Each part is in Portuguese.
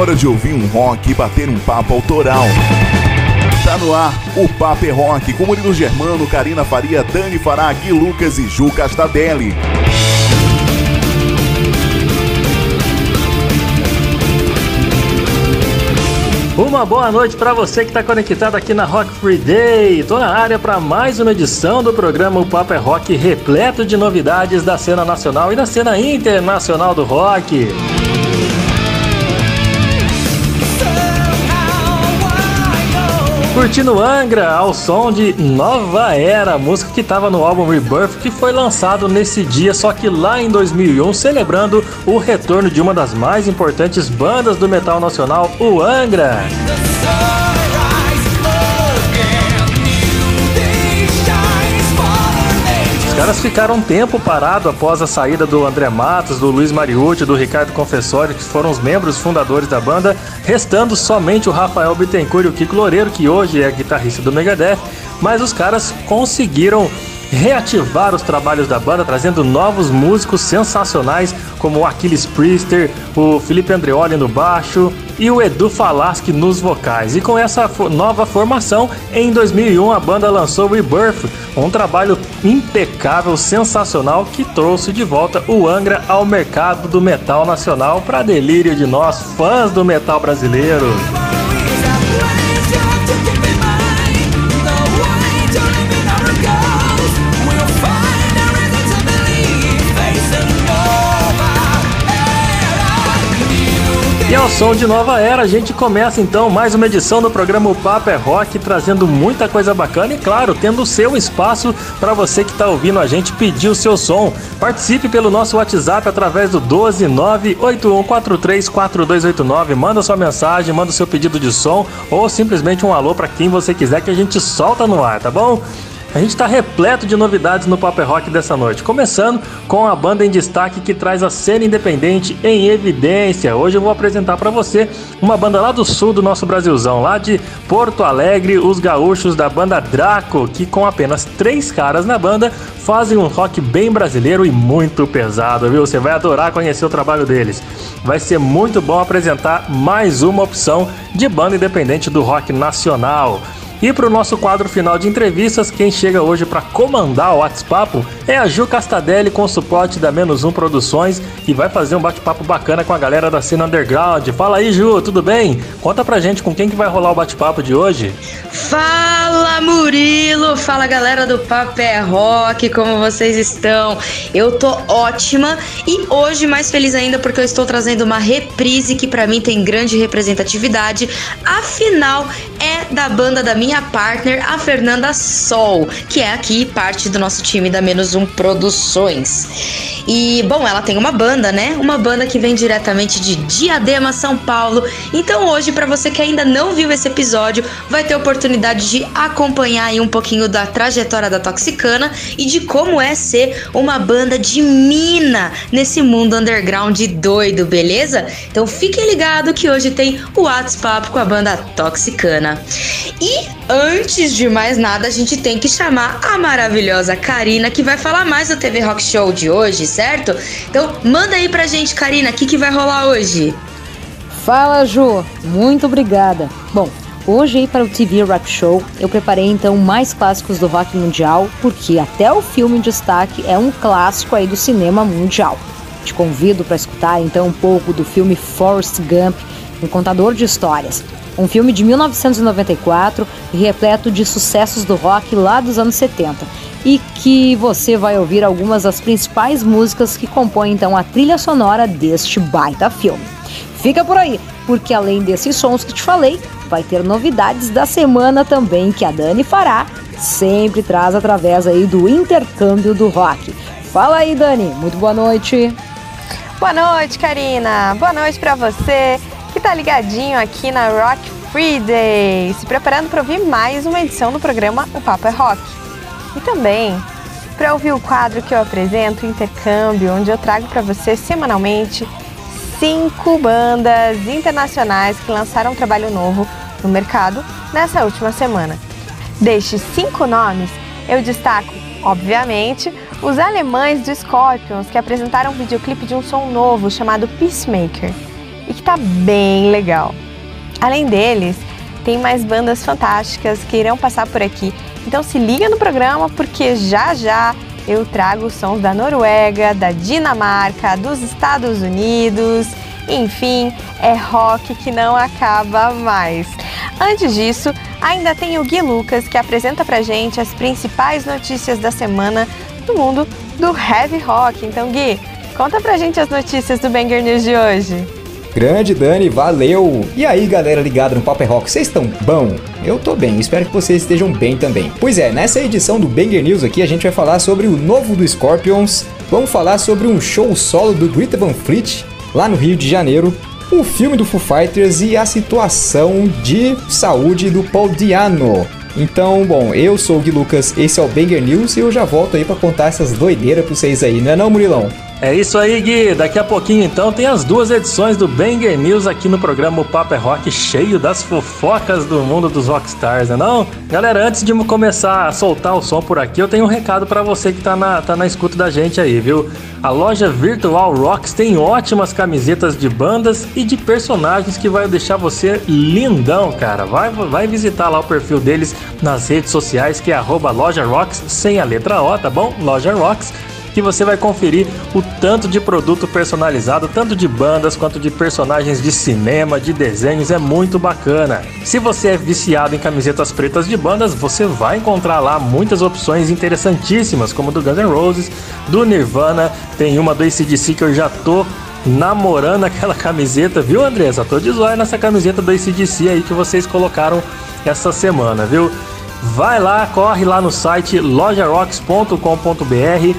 hora de ouvir um rock e bater um papo autoral. Tá no ar o Papo é Rock com Murilo Germano, Karina Faria, Dani Fará, Lucas e Ju Castadelli. Uma boa noite para você que está conectado aqui na Rock Free Day. Tô na área para mais uma edição do programa O Papo é Rock, repleto de novidades da cena nacional e da cena internacional do rock. Curtindo Angra ao som de Nova Era, música que estava no álbum Rebirth, que foi lançado nesse dia, só que lá em 2001, celebrando o retorno de uma das mais importantes bandas do metal nacional, o Angra. Caras ficaram um tempo parado após a saída do André Matos, do Luiz Mariucci, do Ricardo Confessori, que foram os membros fundadores da banda, restando somente o Rafael Bittencourt e o Kiko Loureiro, que hoje é guitarrista do Megadeth, mas os caras conseguiram reativar os trabalhos da banda, trazendo novos músicos sensacionais como o Aquiles Priester, o Felipe Andreoli no baixo e o Edu Falaschi nos vocais. E com essa nova formação, em 2001 a banda lançou Rebirth, um trabalho impecável, sensacional que trouxe de volta o Angra ao mercado do metal nacional para delírio de nós fãs do metal brasileiro. E ao som de nova era, a gente começa então mais uma edição do programa O Papo é Rock, trazendo muita coisa bacana e, claro, tendo o seu espaço para você que está ouvindo a gente pedir o seu som. Participe pelo nosso WhatsApp através do 12981434289. Manda sua mensagem, manda o seu pedido de som ou simplesmente um alô para quem você quiser que a gente solta no ar, tá bom? A gente está repleto de novidades no Paper Rock dessa noite, começando com a banda em destaque que traz a cena independente em evidência. Hoje eu vou apresentar para você uma banda lá do sul do nosso Brasilzão, lá de Porto Alegre, os gaúchos da banda Draco, que com apenas três caras na banda fazem um rock bem brasileiro e muito pesado, viu? Você vai adorar conhecer o trabalho deles. Vai ser muito bom apresentar mais uma opção de banda independente do rock nacional. E para o nosso quadro final de entrevistas, quem chega hoje para comandar o WhatsApp é a Ju Castadelli com suporte da Menos Um Produções e vai fazer um bate-papo bacana com a galera da cena underground. Fala aí, Ju, tudo bem? Conta pra gente com quem que vai rolar o bate-papo de hoje. Fala, Murilo! Fala, galera do Papé Rock, como vocês estão? Eu tô ótima e hoje mais feliz ainda porque eu estou trazendo uma reprise que para mim tem grande representatividade. Afinal, é da banda da minha minha partner, a Fernanda Sol, que é aqui parte do nosso time da Menos Um Produções. E, bom, ela tem uma banda, né? Uma banda que vem diretamente de Diadema, São Paulo. Então, hoje, para você que ainda não viu esse episódio, vai ter oportunidade de acompanhar aí um pouquinho da trajetória da Toxicana e de como é ser uma banda de mina nesse mundo underground doido, beleza? Então, fiquem ligados que hoje tem o WhatsApp com a banda Toxicana. E Antes de mais nada, a gente tem que chamar a maravilhosa Karina, que vai falar mais do TV Rock Show de hoje, certo? Então, manda aí pra gente, Karina, o que, que vai rolar hoje? Fala, Ju. Muito obrigada. Bom, hoje aí para o TV Rock Show, eu preparei então mais clássicos do rock mundial, porque até o filme em destaque é um clássico aí do cinema mundial. Te convido para escutar então um pouco do filme Forrest Gump, um contador de histórias um filme de 1994 repleto de sucessos do rock lá dos anos 70 e que você vai ouvir algumas das principais músicas que compõem então a trilha sonora deste baita filme. Fica por aí, porque além desses sons que te falei, vai ter novidades da semana também que a Dani fará, sempre traz através aí do intercâmbio do rock. Fala aí, Dani. Muito boa noite. Boa noite, Karina. Boa noite para você que tá ligadinho aqui na Rock Free Day, se preparando para ouvir mais uma edição do programa O Papo é Rock. E também para ouvir o quadro que eu apresento, o Intercâmbio, onde eu trago para você semanalmente cinco bandas internacionais que lançaram um trabalho novo no mercado nessa última semana. Destes cinco nomes, eu destaco, obviamente, os alemães do Scorpions, que apresentaram um videoclipe de um som novo chamado Peacemaker. E que tá bem legal. Além deles, tem mais bandas fantásticas que irão passar por aqui. Então se liga no programa porque já já eu trago sons da Noruega, da Dinamarca, dos Estados Unidos, enfim, é rock que não acaba mais. Antes disso, ainda tem o Gui Lucas que apresenta pra gente as principais notícias da semana do mundo do heavy rock. Então, Gui, conta pra gente as notícias do Banger News de hoje. Grande Dani, valeu! E aí galera ligada no Paper Rock, vocês estão bom? Eu tô bem, espero que vocês estejam bem também. Pois é, nessa edição do Banger News aqui a gente vai falar sobre o novo do Scorpions, vamos falar sobre um show solo do Greta Van Fleet lá no Rio de Janeiro, o filme do Foo Fighters e a situação de saúde do Paul Diano. Então, bom, eu sou o Gui Lucas, esse é o Banger News e eu já volto aí para contar essas doideiras pra vocês aí, não é não, Murilão? É isso aí, Gui. Daqui a pouquinho, então, tem as duas edições do Banger News aqui no programa O Papo é Rock, cheio das fofocas do mundo dos rockstars, né não? Galera, antes de começar a soltar o som por aqui, eu tenho um recado para você que tá na, tá na escuta da gente aí, viu? A loja Virtual Rocks tem ótimas camisetas de bandas e de personagens que vai deixar você lindão, cara. Vai, vai visitar lá o perfil deles nas redes sociais, que é arroba loja Rocks, sem a letra O, tá bom? Loja Rocks que você vai conferir o tanto de produto personalizado, tanto de bandas quanto de personagens de cinema, de desenhos, é muito bacana. Se você é viciado em camisetas pretas de bandas, você vai encontrar lá muitas opções interessantíssimas, como do Guns N' Roses, do Nirvana, tem uma do ACDC que eu já tô namorando aquela camiseta, viu Andressa? Tô de zóio nessa camiseta do ACDC aí que vocês colocaram essa semana, viu? Vai lá, corre lá no site lojarocks.com.br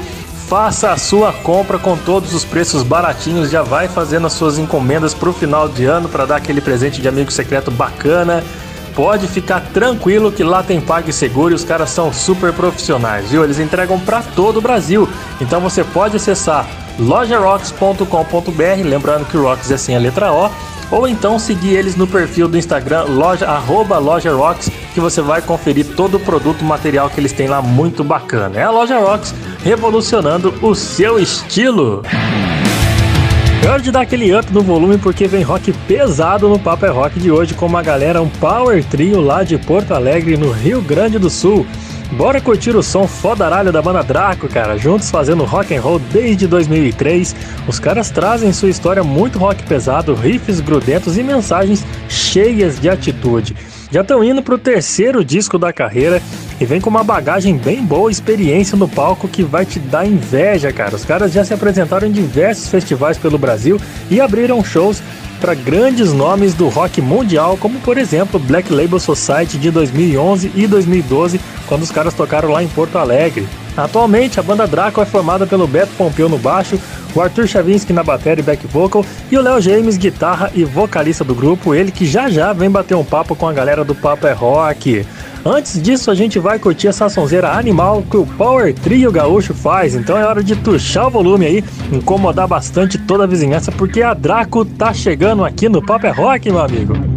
Faça a sua compra com todos os preços baratinhos, já vai fazendo as suas encomendas para o final de ano para dar aquele presente de amigo secreto bacana. Pode ficar tranquilo que lá tem PagSeguro e os caras são super profissionais, viu? Eles entregam para todo o Brasil. Então você pode acessar lojarocks.com.br, lembrando que o Rocks é sem a letra O, ou então seguir eles no perfil do Instagram loja arroba loja Rocks, que você vai conferir todo o produto material que eles têm lá muito bacana. É a loja Rocks revolucionando o seu estilo. É hora de dar aquele up no volume porque vem rock pesado no Papo é Rock de hoje com uma galera, um power trio lá de Porto Alegre, no Rio Grande do Sul. Bora curtir o som fodaralho da banda Draco, cara, juntos fazendo rock and roll desde 2003. Os caras trazem sua história muito rock pesado, riffs grudentos e mensagens cheias de atitude. Já estão indo pro terceiro disco da carreira e vem com uma bagagem bem boa, experiência no palco que vai te dar inveja, cara. Os caras já se apresentaram em diversos festivais pelo Brasil e abriram shows para grandes nomes do rock mundial, como por exemplo Black Label Society de 2011 e 2012, quando os caras tocaram lá em Porto Alegre. Atualmente, a banda Draco é formada pelo Beto Pompeu no baixo, o Arthur Chavinsky na bateria e back vocal e o Léo James, guitarra e vocalista do grupo, ele que já já vem bater um papo com a galera do Papo é Rock. Antes disso, a gente vai curtir essa sonzeira animal que o Power Trio Gaúcho faz. Então é hora de tuchar o volume aí, incomodar bastante toda a vizinhança, porque a Draco tá chegando aqui no Paper é Rock, meu amigo.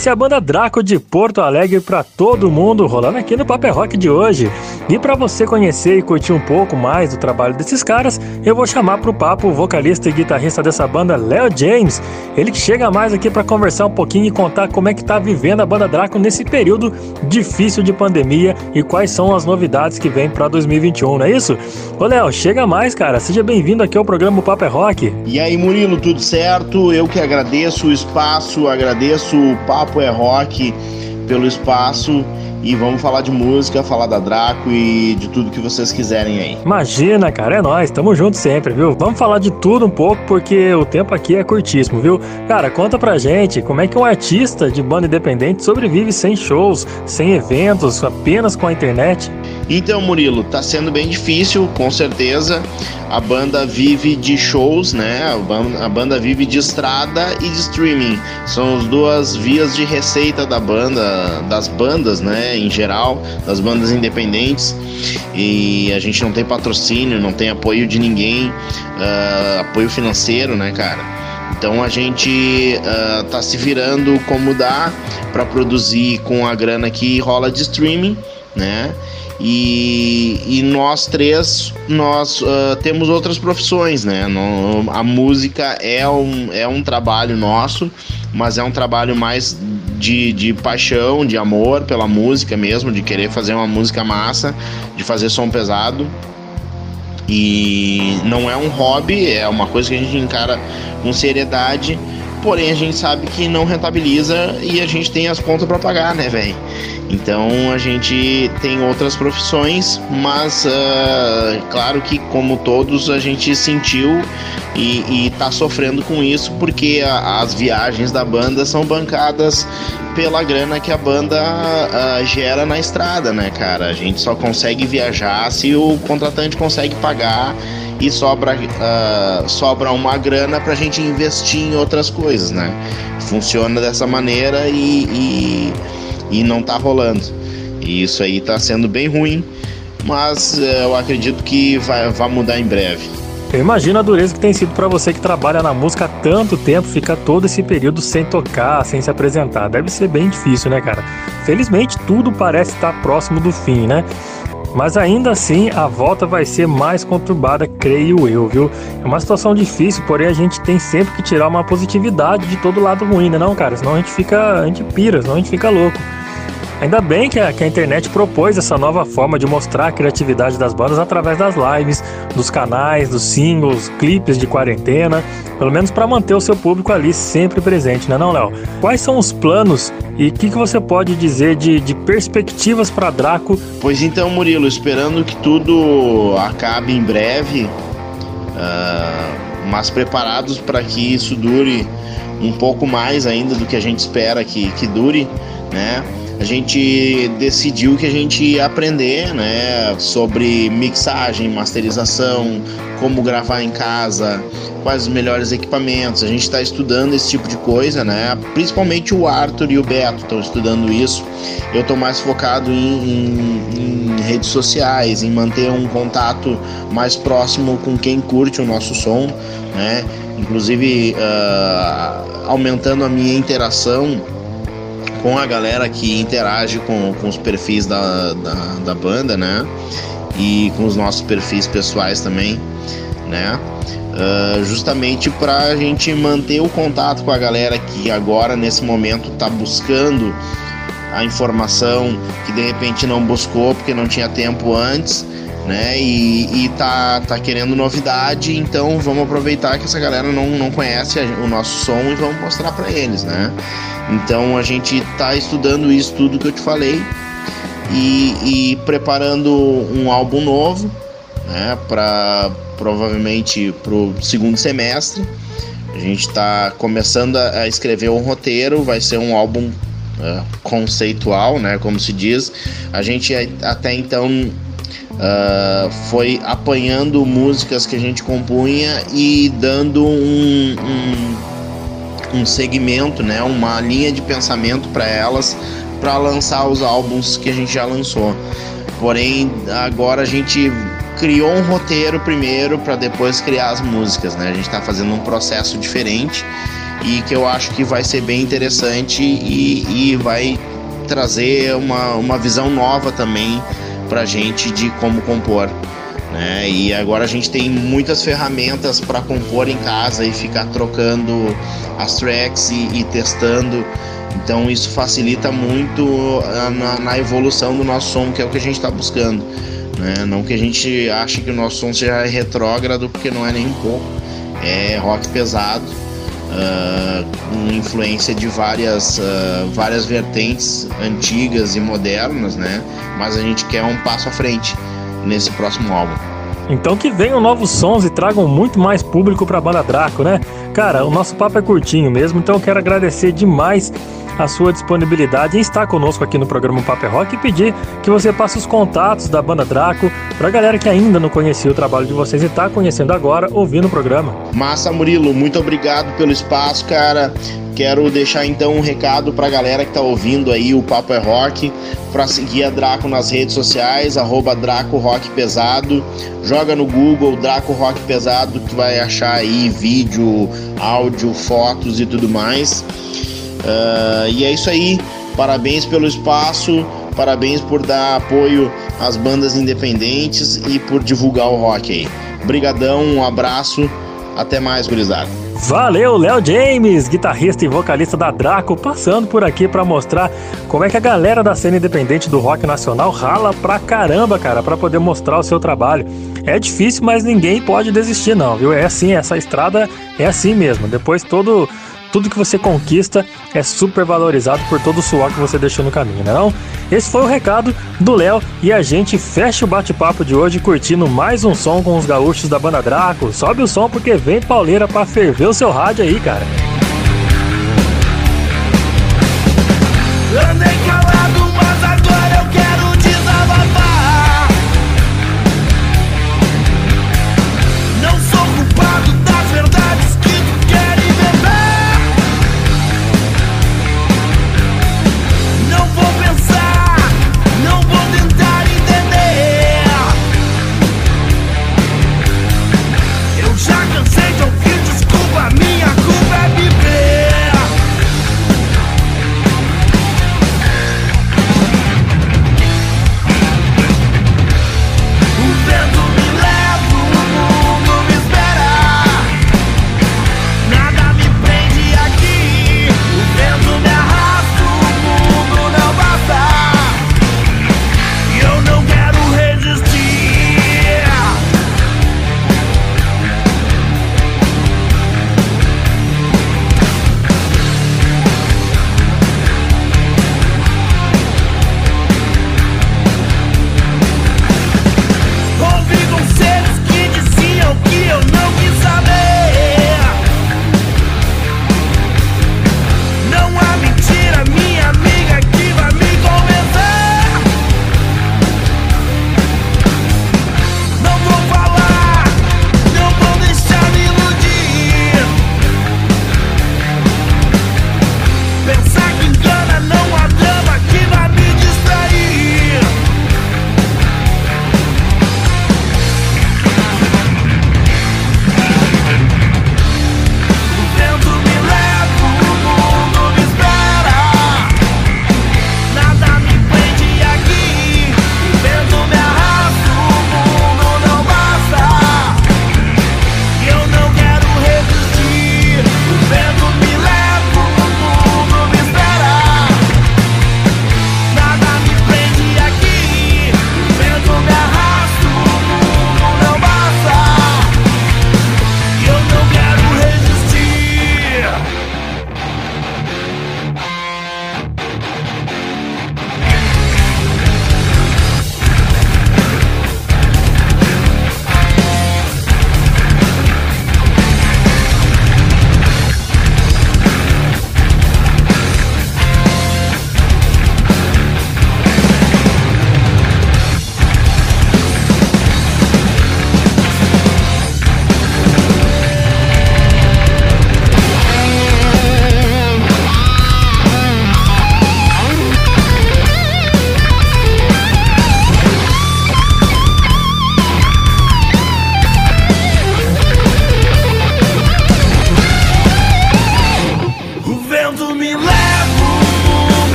Essa é a banda Draco de Porto Alegre para todo mundo, rolando aqui no Paper Rock de hoje. E para você conhecer e curtir um pouco mais do trabalho desses caras, eu vou chamar pro papo o vocalista e guitarrista dessa banda, Léo James. Ele que chega mais aqui para conversar um pouquinho e contar como é que tá vivendo a banda Draco nesse período difícil de pandemia e quais são as novidades que vem para 2021, não é isso? Ô Léo, chega mais, cara. Seja bem-vindo aqui ao programa Paper Rock. E aí, Murilo, tudo certo? Eu que agradeço o espaço, agradeço o Papo é Rock pelo espaço e vamos falar de música, falar da Draco e de tudo que vocês quiserem aí. Imagina, cara, é nós, tamo junto sempre, viu? Vamos falar de tudo um pouco porque o tempo aqui é curtíssimo, viu? Cara, conta pra gente como é que um artista de banda independente sobrevive sem shows, sem eventos, apenas com a internet. Então, Murilo, tá sendo bem difícil, com certeza. A banda vive de shows, né? A banda vive de estrada e de streaming. São as duas vias de receita da banda, das bandas, né? Em geral, das bandas independentes. E a gente não tem patrocínio, não tem apoio de ninguém, uh, apoio financeiro, né, cara? Então a gente uh, tá se virando como dá para produzir com a grana que rola de streaming, né? E, e nós três, nós uh, temos outras profissões, né? No, a música é um, é um trabalho nosso, mas é um trabalho mais de, de paixão, de amor pela música mesmo, de querer fazer uma música massa, de fazer som pesado. E não é um hobby, é uma coisa que a gente encara com seriedade porém a gente sabe que não rentabiliza e a gente tem as contas para pagar, né, velho? Então a gente tem outras profissões, mas uh, claro que como todos a gente sentiu e, e tá sofrendo com isso porque a, as viagens da banda são bancadas pela grana que a banda uh, gera na estrada, né, cara? A gente só consegue viajar se o contratante consegue pagar e sobra, uh, sobra uma grana para a gente investir em outras coisas, né? Funciona dessa maneira e, e, e não tá rolando. E isso aí tá sendo bem ruim, mas uh, eu acredito que vai, vai mudar em breve. Eu imagino a dureza que tem sido para você que trabalha na música há tanto tempo, ficar todo esse período sem tocar, sem se apresentar. Deve ser bem difícil, né, cara? Felizmente tudo parece estar próximo do fim, né? Mas ainda assim, a volta vai ser mais conturbada, creio eu, viu? É uma situação difícil, porém a gente tem sempre que tirar uma positividade de todo lado ruim, né não, cara? Senão a gente fica, a gente pira, senão a gente fica louco. Ainda bem que a, que a, internet propôs essa nova forma de mostrar a criatividade das bandas através das lives, dos canais, dos singles, clipes de quarentena, pelo menos para manter o seu público ali sempre presente, né não, Léo? Quais são os planos e o que, que, você pode dizer de, de perspectivas para Draco? Pois então, Murilo, esperando que tudo acabe em breve, uh, mas preparados para que isso dure um pouco mais ainda do que a gente espera que, que dure, né? A gente decidiu que a gente ia aprender né, sobre mixagem, masterização, como gravar em casa, quais os melhores equipamentos. A gente está estudando esse tipo de coisa, né? Principalmente o Arthur e o Beto estão estudando isso. Eu estou mais focado em, em, em, redes sociais, em manter um contato mais próximo com quem curte o nosso som, né? Inclusive uh, aumentando a minha interação com a galera que interage com, com os perfis da, da, da banda, né? E com os nossos perfis pessoais também, né? Uh, justamente para a gente manter o contato com a galera que agora nesse momento está buscando a informação que de repente não buscou porque não tinha tempo antes, né? E, e tá, tá querendo novidade, então vamos aproveitar que essa galera não, não conhece o nosso som e vamos mostrar para eles, né? Então a gente está estudando isso tudo que eu te falei e, e preparando um álbum novo, né? Para provavelmente para o segundo semestre. A gente está começando a, escrever um roteiro, vai ser um álbum uh, conceitual, né? Como se diz. A gente até então uh, foi apanhando músicas que a gente compunha e dando um, um um segmento, né, uma linha de pensamento para elas para lançar os álbuns que a gente já lançou. Porém, agora a gente criou um roteiro primeiro para depois criar as músicas, né? A gente está fazendo um processo diferente e que eu acho que vai ser bem interessante e, e vai trazer uma, uma visão nova também para gente de como compor. Né? E agora a gente tem muitas ferramentas para compor em casa e ficar trocando as tracks e, e testando. Então isso facilita muito na, na, evolução do nosso som, que é o que a gente está buscando. Né? Não que a gente ache que o nosso som seja retrógrado, porque não é nem um pouco. É rock pesado, com influência de várias, uh, várias vertentes antigas e modernas, né? Mas a gente quer um passo à frente nesse próximo álbum. Então que venham novos sons e tragam muito mais público para a banda Draco, né? Cara, o nosso papo é curtinho mesmo, então eu quero agradecer demais a sua disponibilidade em estar conosco aqui no programa Paper é Rock e pedir que você passe os contatos da banda Draco para a galera que ainda não conhecia o trabalho de vocês e está conhecendo agora, ouvindo o programa. Massa, Murilo, muito obrigado pelo espaço, cara. Quero deixar então um recado para a galera que está ouvindo aí o Papo é Rock, para seguir a Draco nas redes sociais, arroba Draco Rock Pesado. Joga no Google Draco Rock Pesado que vai achar aí vídeo, áudio, fotos e tudo mais. Uh, e é isso aí. Parabéns pelo espaço, parabéns por dar apoio às bandas independentes e por divulgar o rock aí. Brigadão, um abraço, até mais, gurizada. Valeu, Léo James, guitarrista e vocalista da Draco, passando por aqui para mostrar como é que a galera da cena independente do rock nacional rala pra caramba, cara, para poder mostrar o seu trabalho. É difícil, mas ninguém pode desistir não, viu? É assim, essa estrada é assim mesmo. Depois todo tudo que você conquista é super valorizado por todo o suor que você deixou no caminho, não é não? Esse foi o recado do Léo e a gente fecha o bate-papo de hoje curtindo mais um som com os gaúchos da banda Draco. Sobe o som porque vem pauleira para ferver o seu rádio aí, cara. Andei calado,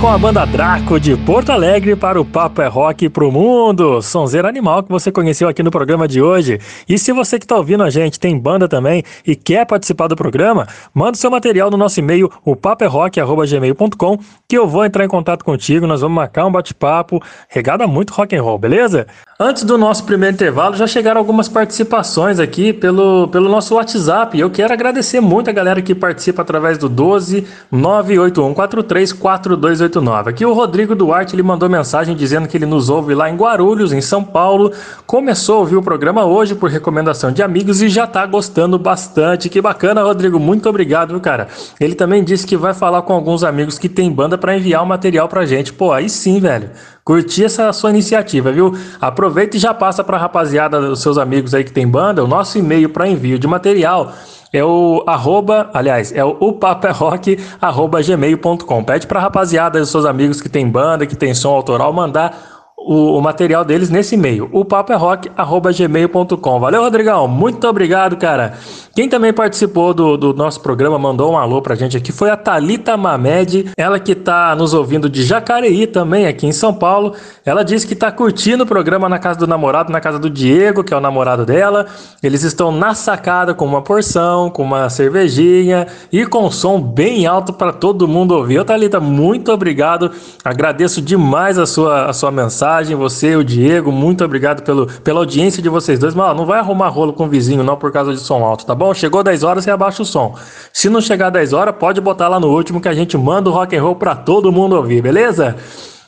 com a banda Draco de Porto Alegre para o Papo é Rock pro Mundo. Sonzeira animal que você conheceu aqui no programa de hoje. E se você que está ouvindo a gente tem banda também e quer participar do programa, manda seu material no nosso e-mail, o paperrock.gmail.com, que eu vou entrar em contato contigo, nós vamos marcar um bate-papo, regada muito rock and roll, beleza? Antes do nosso primeiro intervalo, já chegaram algumas participações aqui pelo, pelo nosso WhatsApp. Eu quero agradecer muito a galera que participa através do 12 98143 4289. Aqui o Rodrigo Duarte ele mandou mensagem dizendo que ele nos ouve lá em Guarulhos, em São Paulo. Começou a ouvir o programa hoje por recomendação de amigos e já tá gostando bastante. Que bacana, Rodrigo. Muito obrigado, viu, cara? Ele também disse que vai falar com alguns amigos que tem banda para enviar o material pra gente. Pô, aí sim, velho. Curti essa sua iniciativa, viu? Aproveita e já passa pra rapaziada, os seus amigos aí que tem banda, o nosso e-mail para envio de material é o arroba, aliás, é o upaperrock, arroba gmail.com. Pede pra rapaziada, os seus amigos que tem banda, que tem som autoral, mandar o, o, material deles nesse e-mail, o paperrock.gmail.com. Valeu, Rodrigão. Muito obrigado, cara. Quem também participou do, do, nosso programa, mandou um alô pra gente aqui, foi a Talita Mamed, ela que tá nos ouvindo de Jacareí também, aqui em São Paulo. Ela disse que tá curtindo o programa na casa do namorado, na casa do Diego, que é o namorado dela. Eles estão na sacada com uma porção, com uma cervejinha e com som bem alto para todo mundo ouvir. Ô, Thalita, muito obrigado. Agradeço demais a sua, a sua mensagem. Você e o Diego, muito obrigado pelo, pela audiência de vocês dois. Mas ó, não vai arrumar rolo com o vizinho, não, por causa de som alto, tá bom? bom? Chegou 10 horas, você abaixa o som. Se não chegar 10 horas, pode botar lá no último que a gente manda o rock and roll para todo mundo ouvir, beleza?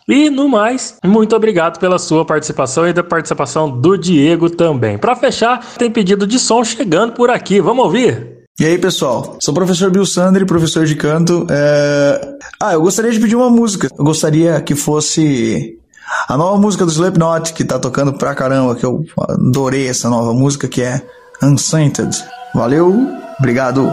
E no mais, muito obrigado pela sua participação e da participação do Diego também. Para fechar, tem pedido de som chegando por aqui. Vamos ouvir? E aí, pessoal? Sou o professor Bill Sandri, professor de canto. É... Ah, eu gostaria de pedir uma música. Eu gostaria que fosse a nova música do Slipknot, que tá tocando pra caramba, que eu adorei essa nova música, que é Unsainted. Valeu, obrigado.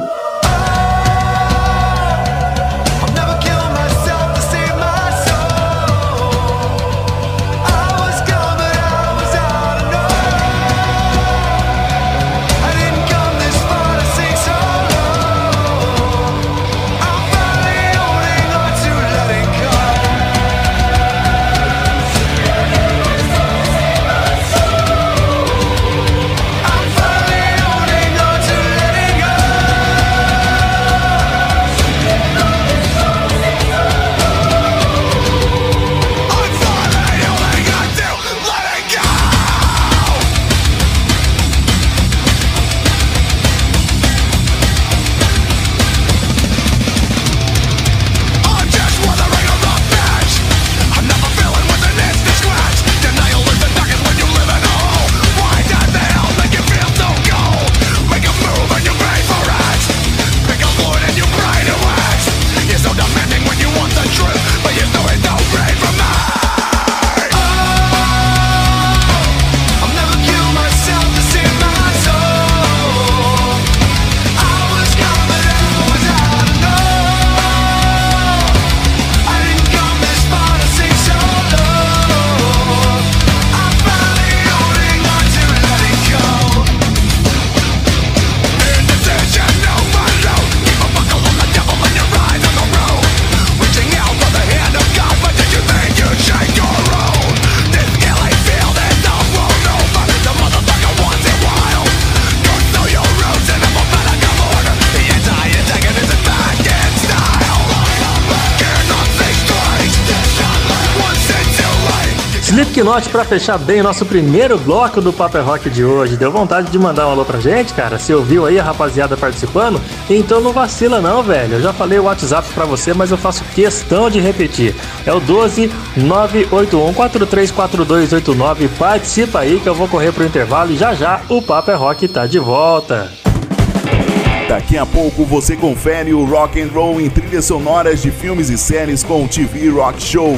Slipknot para fechar bem o nosso primeiro bloco do Paper Rock de hoje. Deu vontade de mandar um alô pra gente, cara? Você ouviu aí a rapaziada participando? Então não vacila não, velho. Eu já falei o WhatsApp para você, mas eu faço questão de repetir. É o 12 981 434289. Participa aí que eu vou correr pro intervalo e já já o Paper Rock tá de volta. Daqui a pouco você confere o rock and roll em trilhas sonoras de filmes e séries com o TV Rock Show.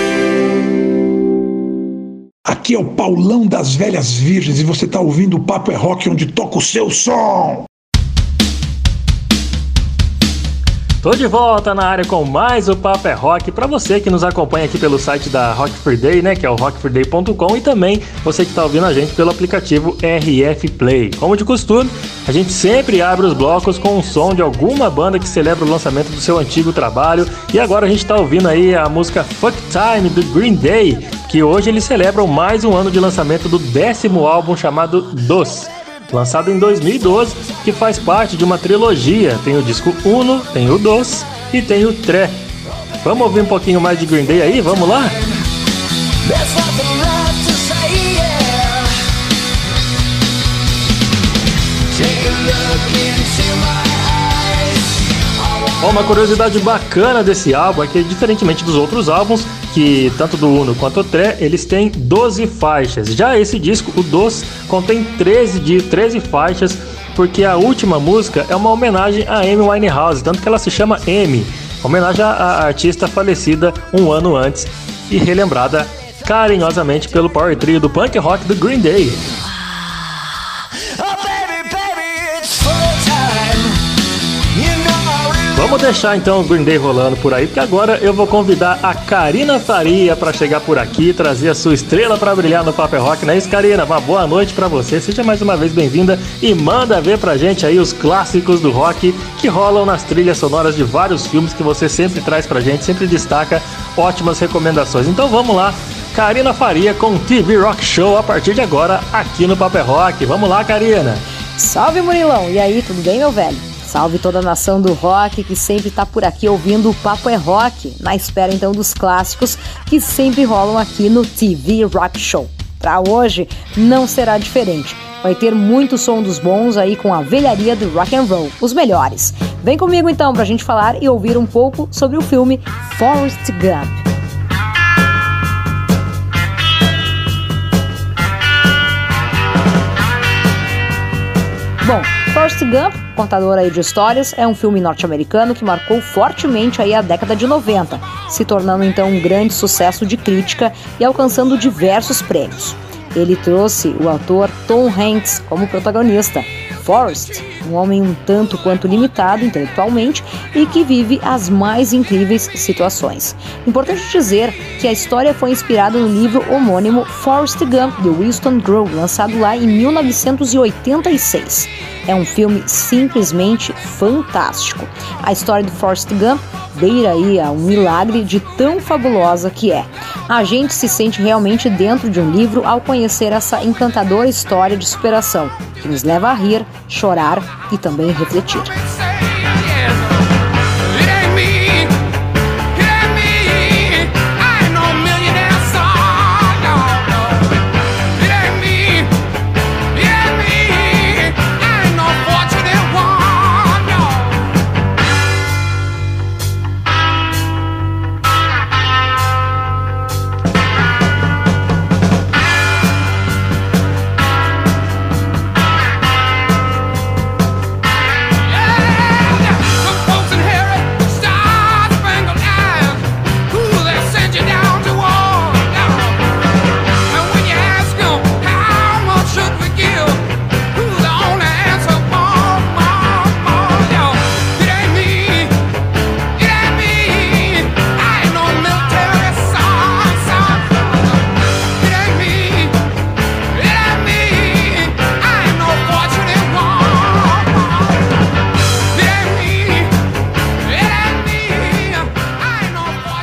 Aqui é o Paulão das Velhas Virgens e você está ouvindo o Papo é Rock onde toca o seu som. Tô de volta na área com mais o Papo é Rock. Para você que nos acompanha aqui pelo site da Rock Free Day, né, que é o rockfreeday.com e também você que está ouvindo a gente pelo aplicativo RF Play. Como de costume, a gente sempre abre os blocos com um som de alguma banda que celebra o lançamento do seu antigo trabalho. E agora a gente está ouvindo aí a música Fuck Time do Green Day, que hoje eles celebram mais um ano de lançamento do décimo álbum chamado Dos lançado em 2012, que faz parte de uma trilogia. Tem o disco Uno, tem o Dos e tem o Tré. Vamos ouvir um pouquinho mais de Green Day aí? Vamos lá? Uma curiosidade bacana desse álbum é que, diferentemente dos outros álbuns, que tanto do Uno quanto do Tré, eles têm 12 faixas. Já esse disco, o Dos, contém 13, de, 13 faixas, porque a última música é uma homenagem a Amy Winehouse, tanto que ela se chama Amy, homenagem à artista falecida um ano antes e relembrada carinhosamente pelo power trio do punk rock do Green Day. Vamos deixar então o Green Day rolando por aí, porque agora eu vou convidar a Karina Faria para chegar por aqui trazer a sua estrela para brilhar no Paper Rock, não é isso, Karina? Uma boa noite para você, seja mais uma vez bem-vinda e manda ver pra gente aí os clássicos do rock que rolam nas trilhas sonoras de vários filmes que você sempre traz pra gente, sempre destaca ótimas recomendações. Então vamos lá, Karina Faria com TV Rock Show a partir de agora aqui no Paper Rock. Vamos lá, Karina! Salve Murilão! E aí, tudo bem, meu velho? Salve toda a nação do rock que sempre está por aqui ouvindo o Papo é Rock, na espera então dos clássicos que sempre rolam aqui no TV Rock Show. Para hoje não será diferente. Vai ter muito som dos bons aí com a velharia do rock and roll, os melhores. Vem comigo então para a gente falar e ouvir um pouco sobre o filme Forrest Gump. Bom, Forrest Gump, contador aí de histórias, é um filme norte-americano que marcou fortemente aí a década de 90, se tornando então um grande sucesso de crítica e alcançando diversos prêmios. Ele trouxe o ator Tom Hanks como protagonista, Forrest, um homem um tanto quanto limitado intelectualmente e que vive as mais incríveis situações. Importante dizer que a história foi inspirada no livro homônimo Forrest Gump de Winston Grove, lançado lá em 1986. É um filme simplesmente fantástico. A história de Forrest Gump beira aí a um milagre de tão fabulosa que é. A gente se sente realmente dentro de um livro ao conhecer essa encantadora história de superação, que nos leva a rir, chorar e também refletir.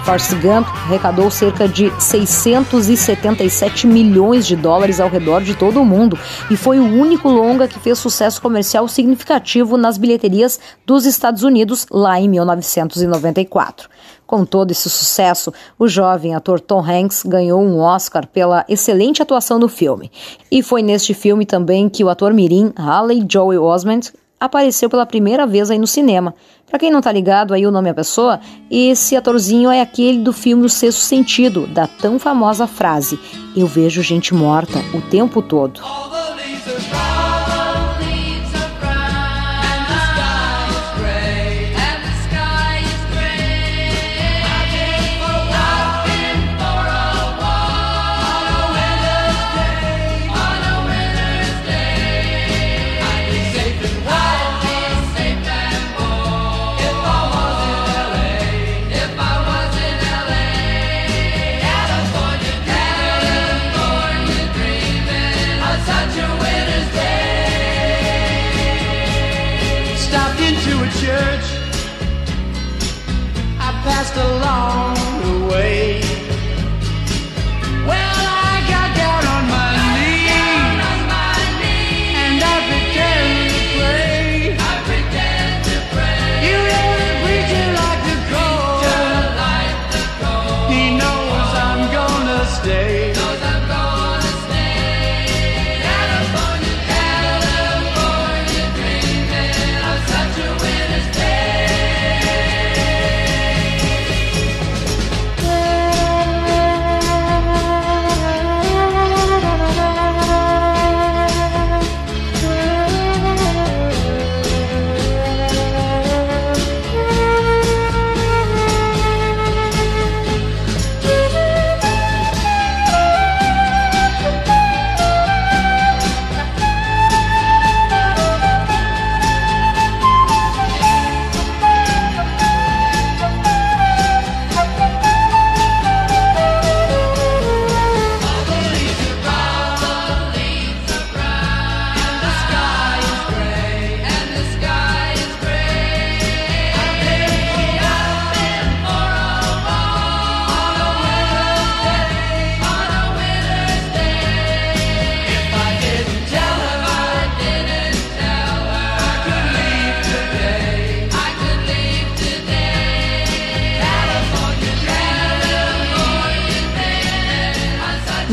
Forrest Gump arrecadou cerca de 677 milhões de dólares ao redor de todo o mundo e foi o único longa que fez sucesso comercial significativo nas bilheterias dos Estados Unidos lá em 1994. Com todo esse sucesso, o jovem ator Tom Hanks ganhou um Oscar pela excelente atuação no filme. E foi neste filme também que o ator mirim Haley Joel Osment apareceu pela primeira vez aí no cinema. Para quem não tá ligado aí o nome da pessoa, esse atorzinho é aquele do filme O Sexto Sentido, da tão famosa frase: Eu vejo gente morta o tempo todo.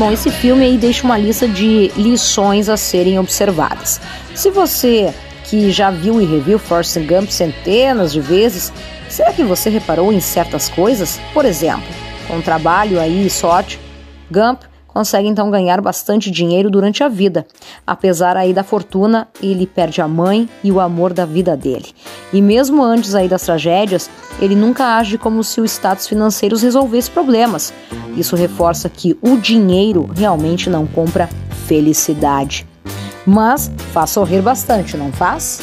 Bom, esse filme aí deixa uma lista de lições a serem observadas. Se você que já viu e reviu Forrest Gump centenas de vezes, será que você reparou em certas coisas? Por exemplo, com trabalho aí e sorte, Gump consegue então ganhar bastante dinheiro durante a vida. Apesar aí da fortuna, ele perde a mãe e o amor da vida dele. E mesmo antes aí das tragédias, ele nunca age como se o status financeiro resolvesse problemas. Isso reforça que o dinheiro realmente não compra felicidade. Mas faz sorrir bastante, não faz?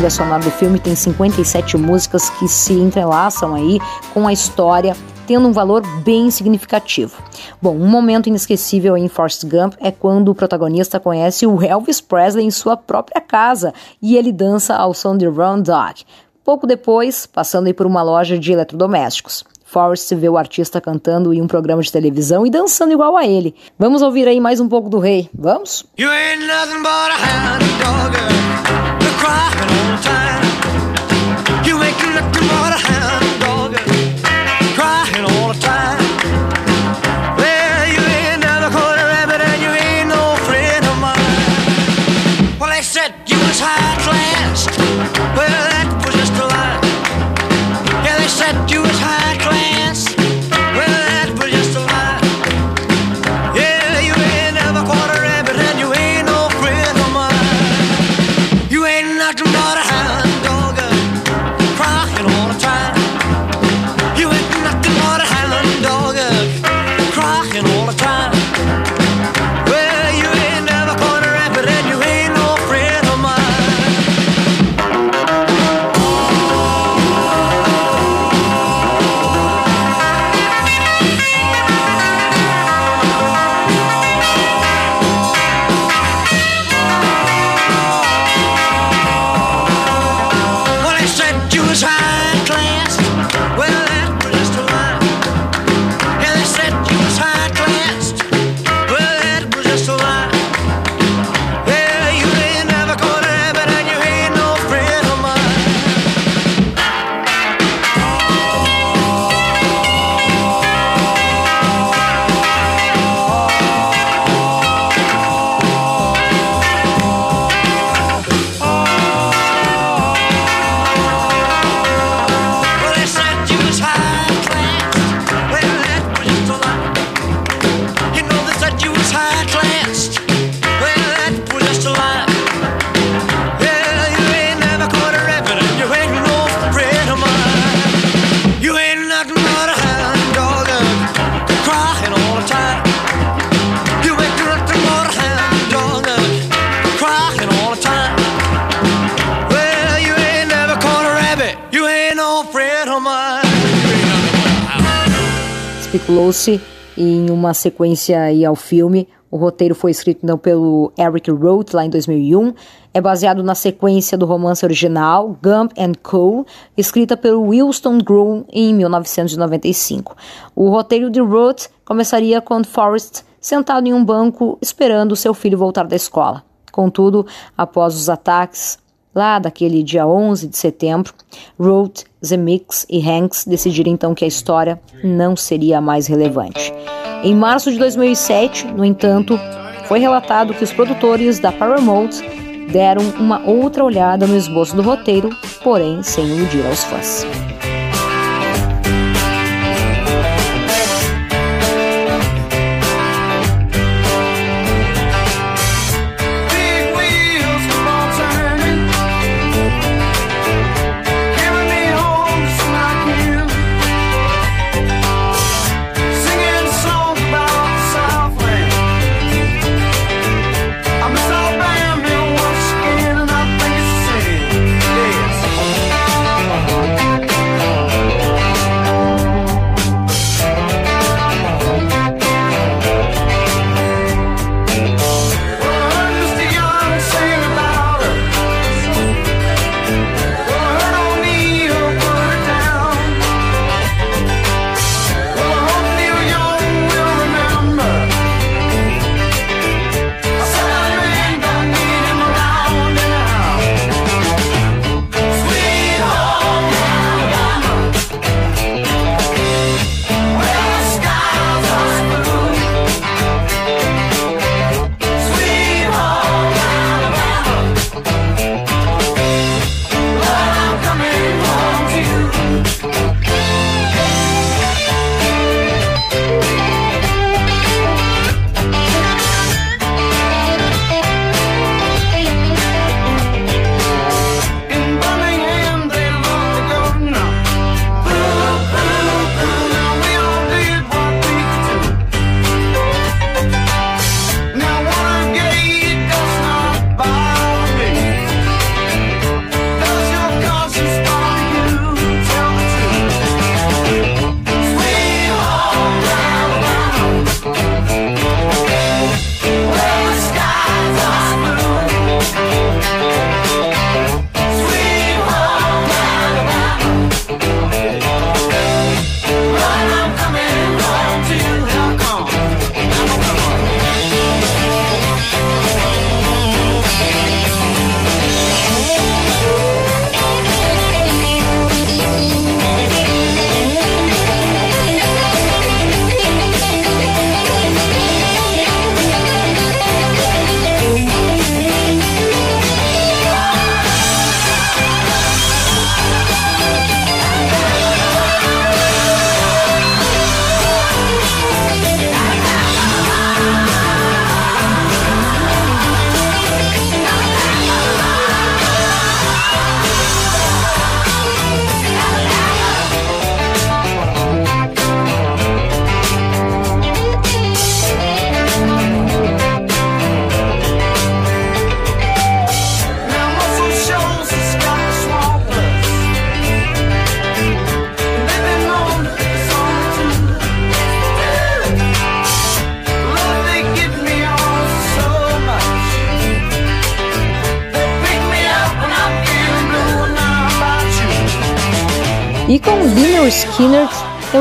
Trilha sonora do filme tem 57 músicas que se entrelaçam aí com a história tendo um valor bem significativo. Bom, um momento inesquecível em Forrest Gump é quando o protagonista conhece o Elvis Presley em sua própria casa e ele dança ao som de Run Dog. Pouco depois, passando por uma loja de eletrodomésticos. Forrest vê o artista cantando em um programa de televisão e dançando igual a ele. Vamos ouvir aí mais um pouco do rei. Vamos? You ain't nothing but a hound dog, crying all the time. You ain't nothing but a hound Especulou-se em uma sequência aí ao filme. O roteiro foi escrito então, pelo Eric Roth lá em 2001. É baseado na sequência do romance original Gump and Co, escrita pelo Wilston Groom em 1995. O roteiro de Roth começaria com Forrest sentado em um banco esperando seu filho voltar da escola. Contudo, após os ataques Lá daquele dia 11 de setembro, Roth, Zemix e Hanks decidiram então que a história não seria mais relevante. Em março de 2007, no entanto, foi relatado que os produtores da Paramount deram uma outra olhada no esboço do roteiro, porém sem iludir aos fãs.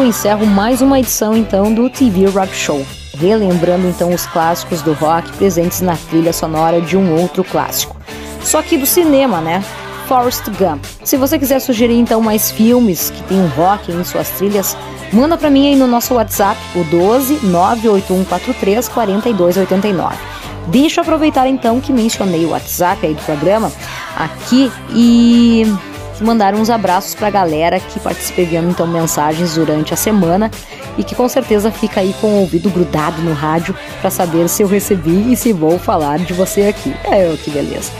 Encerro mais uma edição então do TV Rock Show, relembrando então os clássicos do rock presentes na trilha sonora de um outro clássico. Só que do cinema, né? Forrest Gump. Se você quiser sugerir então mais filmes que tenham rock em suas trilhas, manda para mim aí no nosso WhatsApp, o 12 98143 4289. Deixa eu aproveitar então que mencionei o WhatsApp aí do programa aqui e mandar uns abraços para a galera que participa enviando então mensagens durante a semana e que com certeza fica aí com o ouvido grudado no rádio para saber se eu recebi e se vou falar de você aqui. É, que beleza.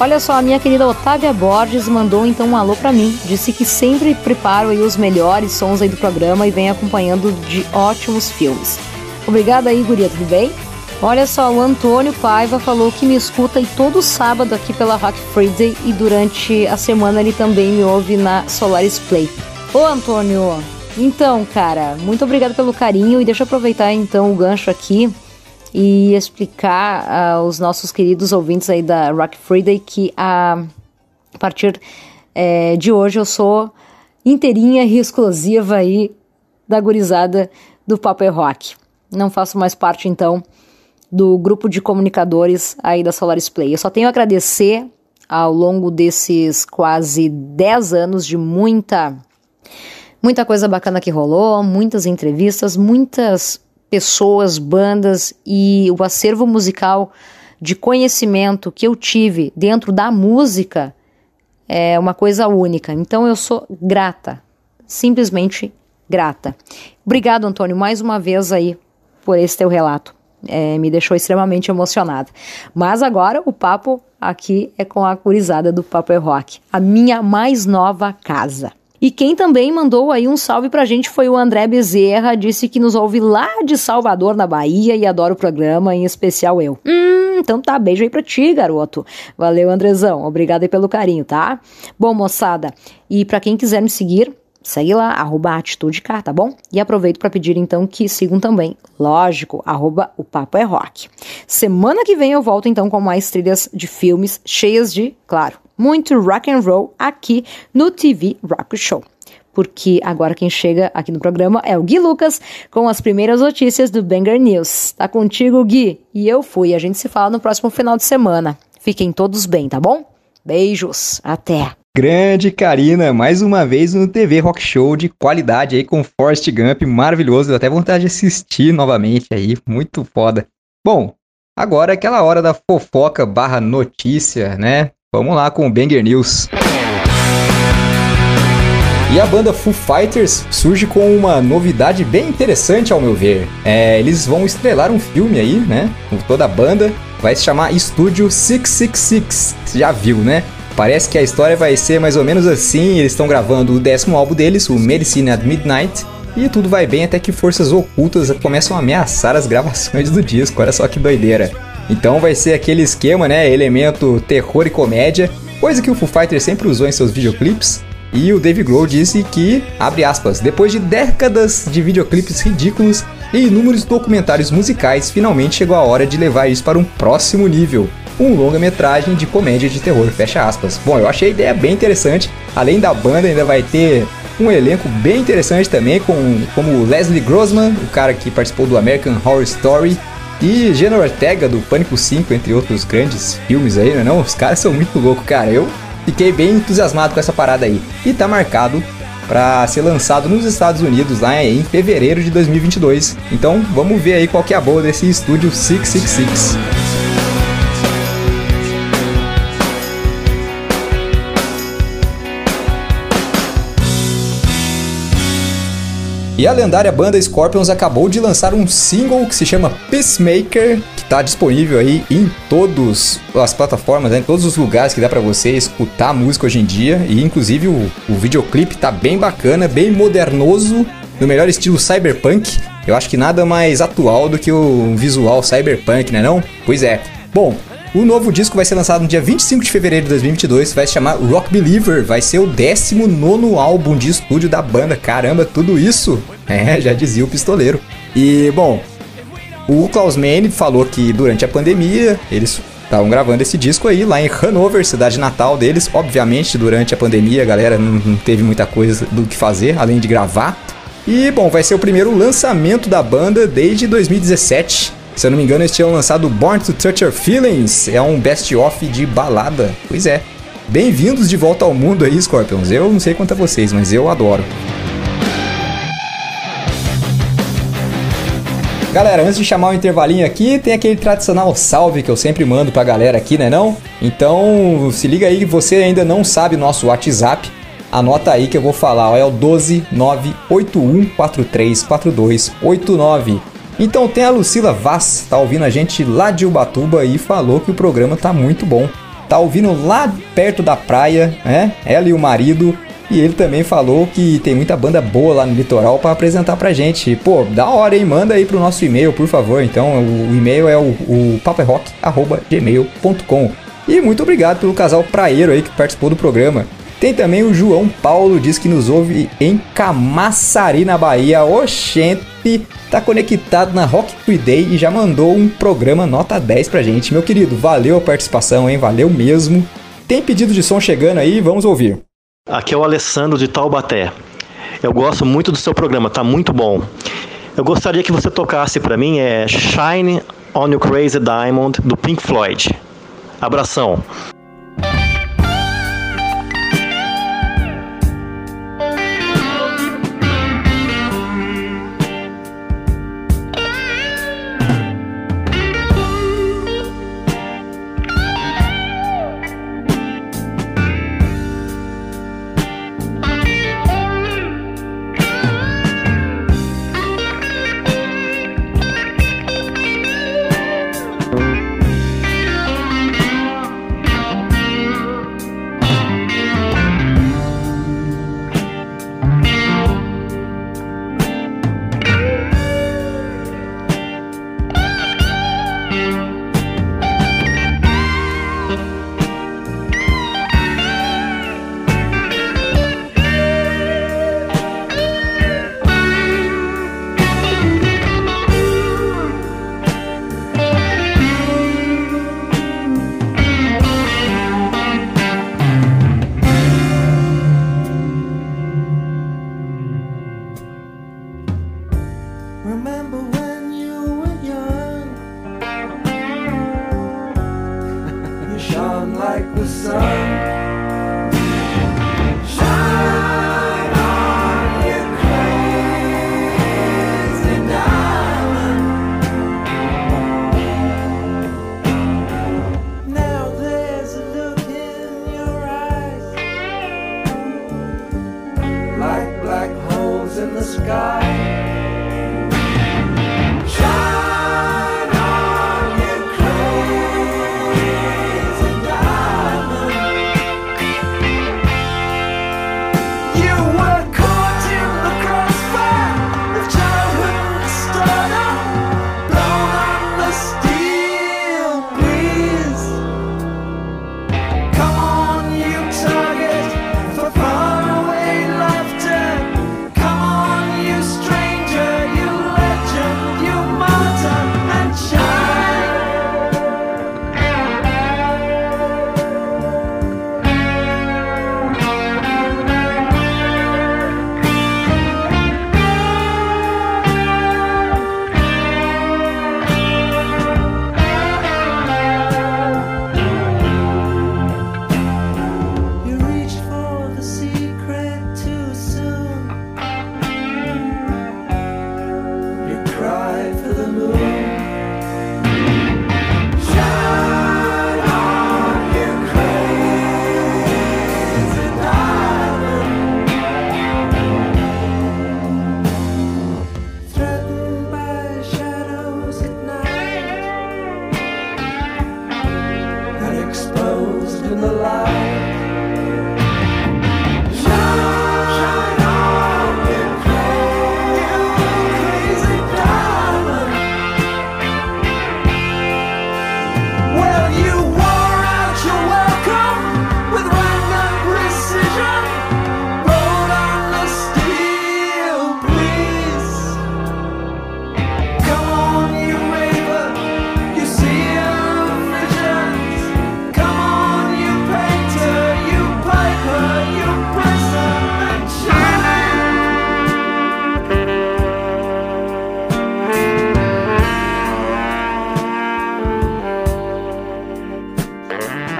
Olha só, a minha querida Otávia Borges mandou então um alô para mim. Disse que sempre preparo aí os melhores sons aí do programa e vem acompanhando de ótimos filmes. Obrigada aí, guria, tudo bem? Olha só, o Antônio Paiva falou que me escuta aí todo sábado aqui pela Rock Friday e durante a semana ele também me ouve na Solaris Play. Ô Antônio, então, cara, muito obrigado pelo carinho e deixa eu aproveitar então o gancho aqui e explicar aos nossos queridos ouvintes aí da Rock Friday que a, a partir é, de hoje eu sou inteirinha e exclusiva aí da gurizada do Paper Rock. Não faço mais parte então do grupo de comunicadores aí da Solaris Play. Eu só tenho a agradecer ao longo desses quase 10 anos de muita muita coisa bacana que rolou, muitas entrevistas, muitas pessoas, bandas e o acervo musical de conhecimento que eu tive dentro da música é uma coisa única. Então eu sou grata, simplesmente grata. Obrigado, Antônio, mais uma vez aí por esse teu relato. É, me deixou extremamente emocionada. Mas agora o papo aqui é com a curizada do Papo é Rock, a minha mais nova casa. E quem também mandou aí um salve pra gente foi o André Bezerra, disse que nos ouve lá de Salvador, na Bahia, e adora o programa, em especial eu. Hum, então tá, beijo aí pra ti, garoto. Valeu, Andrezão, obrigado aí pelo carinho, tá? Bom, moçada, e para quem quiser me seguir, Segue lá, arroba Atitude Car, tá bom? E aproveito para pedir então que sigam também, lógico, arroba o Papo é Rock. Semana que vem eu volto então com mais trilhas de filmes cheias de, claro, muito rock and roll aqui no TV Rock Show. Porque agora quem chega aqui no programa é o Gui Lucas com as primeiras notícias do Banger News. Tá contigo, Gui? E eu fui. A gente se fala no próximo final de semana. Fiquem todos bem, tá bom? Beijos. Até. Grande Karina, mais uma vez no TV Rock Show de qualidade aí com Forrest Gump, maravilhoso, até vontade de assistir novamente aí, muito foda. Bom, agora é aquela hora da fofoca barra notícia, né? Vamos lá com o Banger News. E a banda Foo Fighters surge com uma novidade bem interessante ao meu ver. É, eles vão estrelar um filme aí, né? Com toda a banda. Vai se chamar Estúdio 666. Você já viu, né? Parece que a história vai ser mais ou menos assim. Eles estão gravando o décimo álbum deles, o Medicine at Midnight. E tudo vai bem até que forças ocultas começam a ameaçar as gravações do disco. Olha só que doideira. Então vai ser aquele esquema, né? Elemento terror e comédia, coisa que o Foo Fighters sempre usou em seus videoclipes. E o Dave Grohl disse que, abre aspas, depois de décadas de videoclipes ridículos e inúmeros documentários musicais, finalmente chegou a hora de levar isso para um próximo nível. Um longa-metragem de comédia de terror, fecha aspas. Bom, eu achei a ideia bem interessante. Além da banda, ainda vai ter um elenco bem interessante também, com, como Leslie Grossman, o cara que participou do American Horror Story, e Jenna Ortega, do Pânico 5, entre outros grandes filmes aí, não é não? Os caras são muito loucos, cara. Eu fiquei bem entusiasmado com essa parada aí. E tá marcado para ser lançado nos Estados Unidos lá em fevereiro de 2022. Então, vamos ver aí qual que é a boa desse estúdio 666. E a lendária banda Scorpions acabou de lançar um single que se chama Peacemaker, que está disponível aí em todas as plataformas, né, em todos os lugares que dá para você escutar música hoje em dia. E inclusive o, o videoclipe tá bem bacana, bem modernoso, no melhor estilo cyberpunk. Eu acho que nada mais atual do que o visual cyberpunk, né não? Pois é. Bom, o novo disco vai ser lançado no dia 25 de fevereiro de 2022, vai se chamar Rock Believer, vai ser o 19 álbum de estúdio da banda. Caramba, tudo isso? É, já dizia o pistoleiro. E, bom, o Klaus Mann falou que durante a pandemia eles Estavam gravando esse disco aí lá em Hanover, cidade natal deles. Obviamente, durante a pandemia, a galera não, teve muita coisa do que fazer, além de gravar. E, bom, vai ser o primeiro lançamento da banda desde 2017. Se eu não me engano, eles tinham lançado Born to Touch Your Feelings. É um best-of de balada. Pois é. Bem-vindos de volta ao mundo aí, Scorpions. Eu não sei quanto a vocês, mas eu adoro. Galera, antes de chamar o intervalinho aqui, tem aquele tradicional salve que eu sempre mando pra galera aqui, né não? Então, se liga aí que você ainda não sabe nosso WhatsApp. Anota aí que eu vou falar, ó, é o 12981434289. Então tem a Lucila Vaz, tá ouvindo a gente lá de Ubatuba e falou que o programa tá muito bom. Tá ouvindo lá perto da praia, né? Ela e o marido e ele também falou que tem muita banda boa lá no litoral para apresentar pra gente. Pô, da hora, hein? Manda aí pro nosso e-mail, por favor. Então, o e-mail é o, o paperrock.gmail.com. E muito obrigado pelo casal praeiro aí que participou do programa. Tem também o João Paulo, diz que nos ouve em Camaçari, na Bahia. Oxente, tá conectado na Rock Day e já mandou um programa nota 10 pra gente. Meu querido, valeu a participação, hein? Valeu mesmo. Tem pedido de som chegando aí, vamos ouvir. Aqui é o Alessandro de Taubaté. Eu gosto muito do seu programa, tá muito bom. Eu gostaria que você tocasse para mim é Shine on You Crazy Diamond do Pink Floyd. Abração.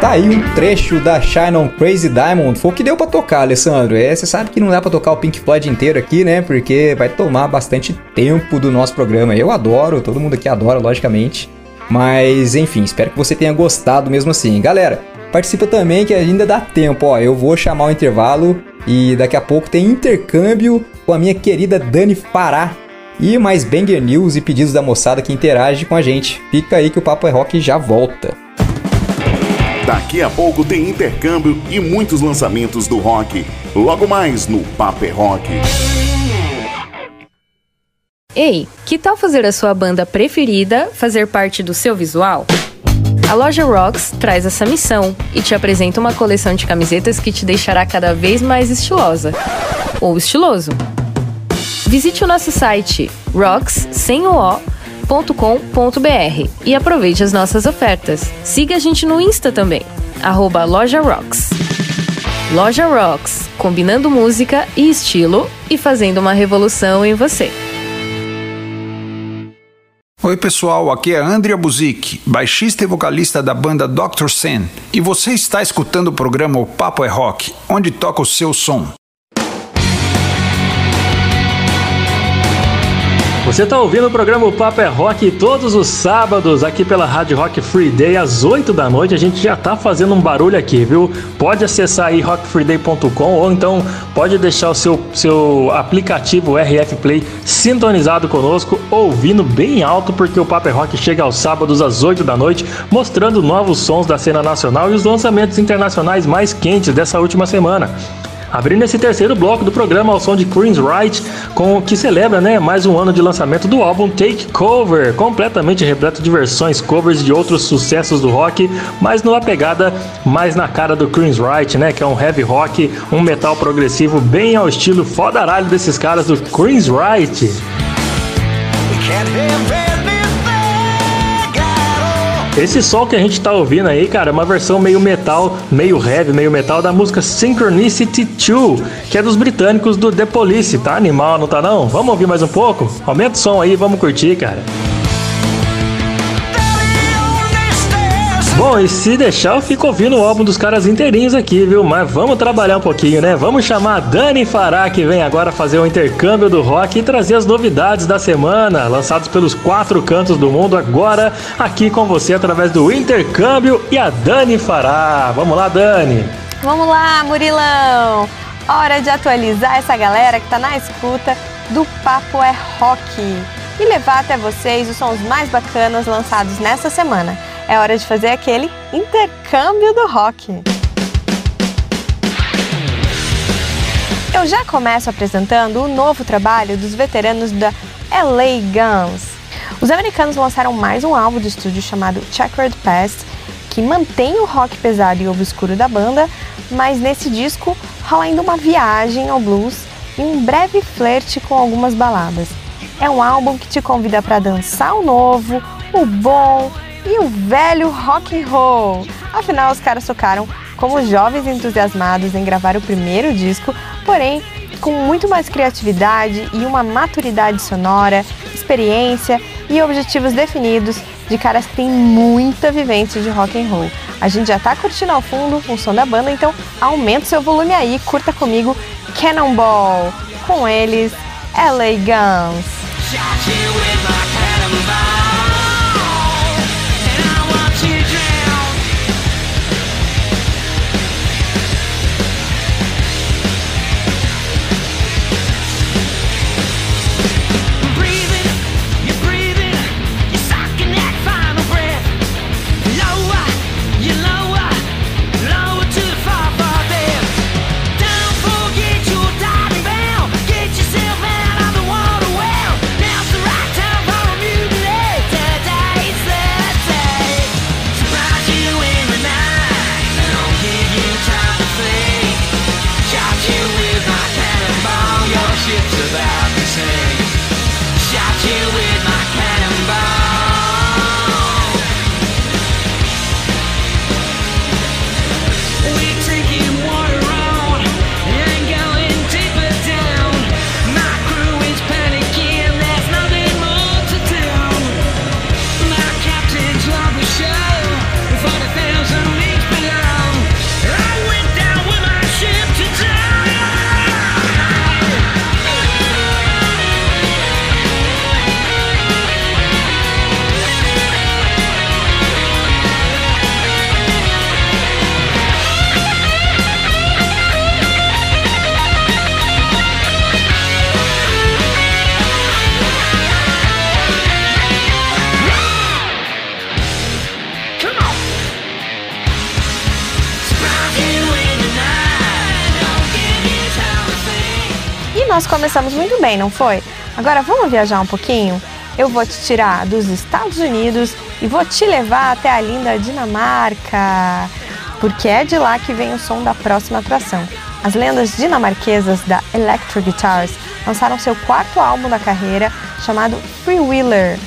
Tá aí um trecho da Shine on Crazy Diamond. Foi o que deu pra tocar, Alessandro. É, você sabe que não dá pra tocar o Pink Floyd inteiro aqui, né? Porque vai tomar bastante tempo do nosso programa. Eu adoro, todo mundo aqui adora, logicamente. Mas, enfim, espero que você tenha gostado mesmo assim. Galera, participa também que ainda dá tempo. Ó, eu vou chamar o intervalo e daqui a pouco tem intercâmbio com a minha querida Dani Fará. E mais Banger News e pedidos da moçada que interage com a gente. Fica aí que o Papo é Rock já volta. Daqui a pouco tem intercâmbio e muitos lançamentos do rock. Logo mais no Paper Rock. Ei, que tal fazer a sua banda preferida fazer parte do seu visual? A loja Rocks traz essa missão e te apresenta uma coleção de camisetas que te deixará cada vez mais estilosa ou estiloso. Visite o nosso site rocks sem o o loja.com.br e aproveite as nossas ofertas. Siga a gente no Insta também, arroba Loja Rocks. Loja Rocks, combinando música e estilo e fazendo uma revolução em você. Oi pessoal, aqui é Andrea Buzik, baixista e vocalista da banda Dr. Sen, e você está escutando o programa O Papo é Rock, onde toca o seu som. Você está ouvindo o programa O Papo é Rock todos os sábados aqui pela Rádio Rock Free Day às 8 da noite. A gente já está fazendo um barulho aqui, viu? Pode acessar aí rockfreeday.com ou então pode deixar o seu, seu aplicativo RF Play sintonizado conosco, ouvindo bem alto, porque o Papo é Rock chega aos sábados às 8 da noite, mostrando novos sons da cena nacional e os lançamentos internacionais mais quentes dessa última semana. Abrindo esse terceiro bloco do programa ao som de Queen's Right, com que celebra né, mais um ano de lançamento do álbum Take Cover, completamente repleto de versões covers de outros sucessos do rock, mas numa pegada mais na cara do Queen's Right, né, que é um heavy rock, um metal progressivo bem ao estilo fodaralho desses caras do Queen's Right. Esse som que a gente tá ouvindo aí, cara, é uma versão meio metal, meio heavy, meio metal da música Synchronicity 2, que é dos britânicos do The Police. Tá animal, não tá não? Vamos ouvir mais um pouco? Aumenta o som aí, vamos curtir, cara. Bom, e se deixar, eu fico ouvindo o álbum dos caras inteirinhos aqui, viu? Mas vamos trabalhar um pouquinho, né? Vamos chamar a Dani Fará, que vem agora fazer o intercâmbio do rock e trazer as novidades da semana, lançados pelos quatro cantos do mundo, agora aqui com você através do intercâmbio e a Dani Fará. Vamos lá, Dani! Vamos lá, Murilão! Hora de atualizar essa galera que tá na escuta do Papo é Rock e levar até vocês os sons mais bacanas lançados nessa semana. É hora de fazer aquele intercâmbio do rock. Eu já começo apresentando o novo trabalho dos veteranos da LA Guns. Os americanos lançaram mais um álbum de estúdio chamado Checkered Past, que mantém o rock pesado e obscuro da banda, mas nesse disco rola ainda uma viagem ao blues e um breve flerte com algumas baladas. É um álbum que te convida para dançar o novo, o bom e o velho rock and roll. Afinal, os caras tocaram como jovens entusiasmados em gravar o primeiro disco, porém com muito mais criatividade e uma maturidade sonora, experiência e objetivos definidos de caras que têm muita vivência de rock and roll. A gente já tá curtindo ao fundo o som da banda, então aumenta o seu volume aí, curta comigo Cannonball, com eles LA Guns. Nós começamos muito bem, não foi? Agora vamos viajar um pouquinho? Eu vou te tirar dos Estados Unidos e vou te levar até a linda Dinamarca, porque é de lá que vem o som da próxima atração. As lendas dinamarquesas da Electro Guitars lançaram seu quarto álbum da carreira, chamado Freewheeler,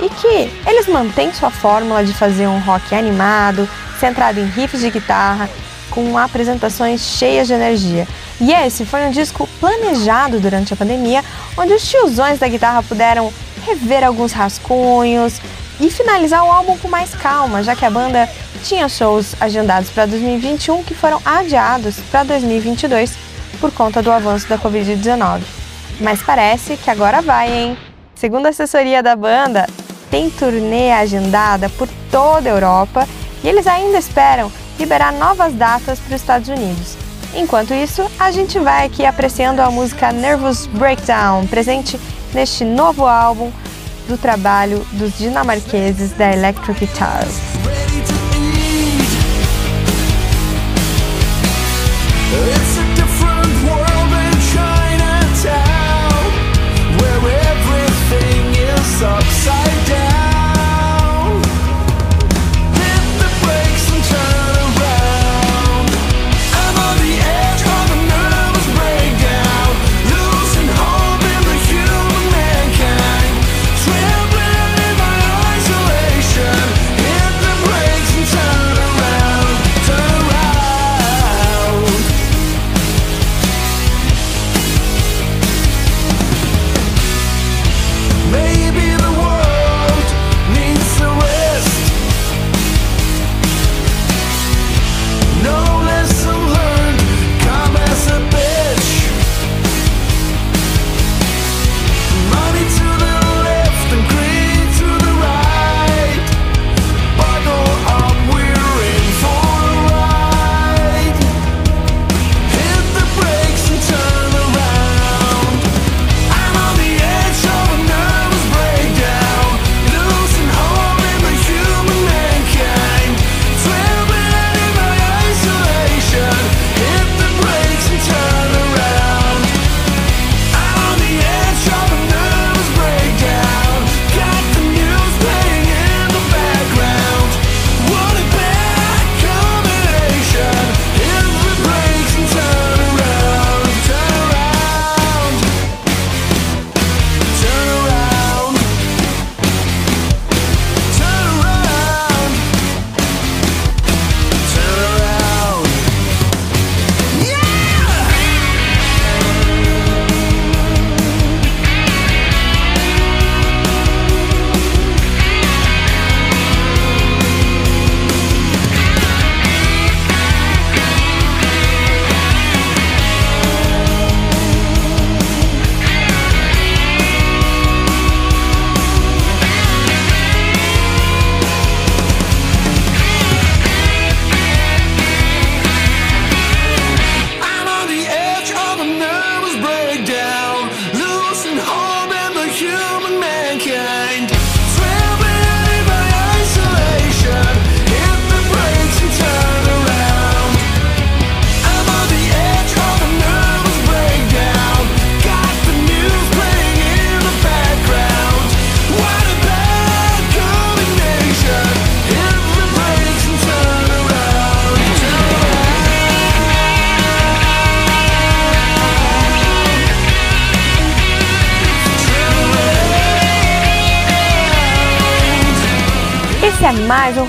e que eles mantêm sua fórmula de fazer um rock animado, centrado em riffs de guitarra, com apresentações cheias de energia. E esse foi um disco planejado durante a pandemia, onde os tiozões da guitarra puderam rever alguns rascunhos e finalizar o álbum com mais calma, já que a banda tinha shows agendados para 2021 que foram adiados para 2022 por conta do avanço da Covid-19. Mas parece que agora vai, hein? Segundo a assessoria da banda, tem turnê agendada por toda a Europa e eles ainda esperam liberar novas datas para os Estados Unidos. Enquanto isso, a gente vai aqui apreciando a música Nervous Breakdown, presente neste novo álbum do trabalho dos dinamarqueses da Electric Guitars.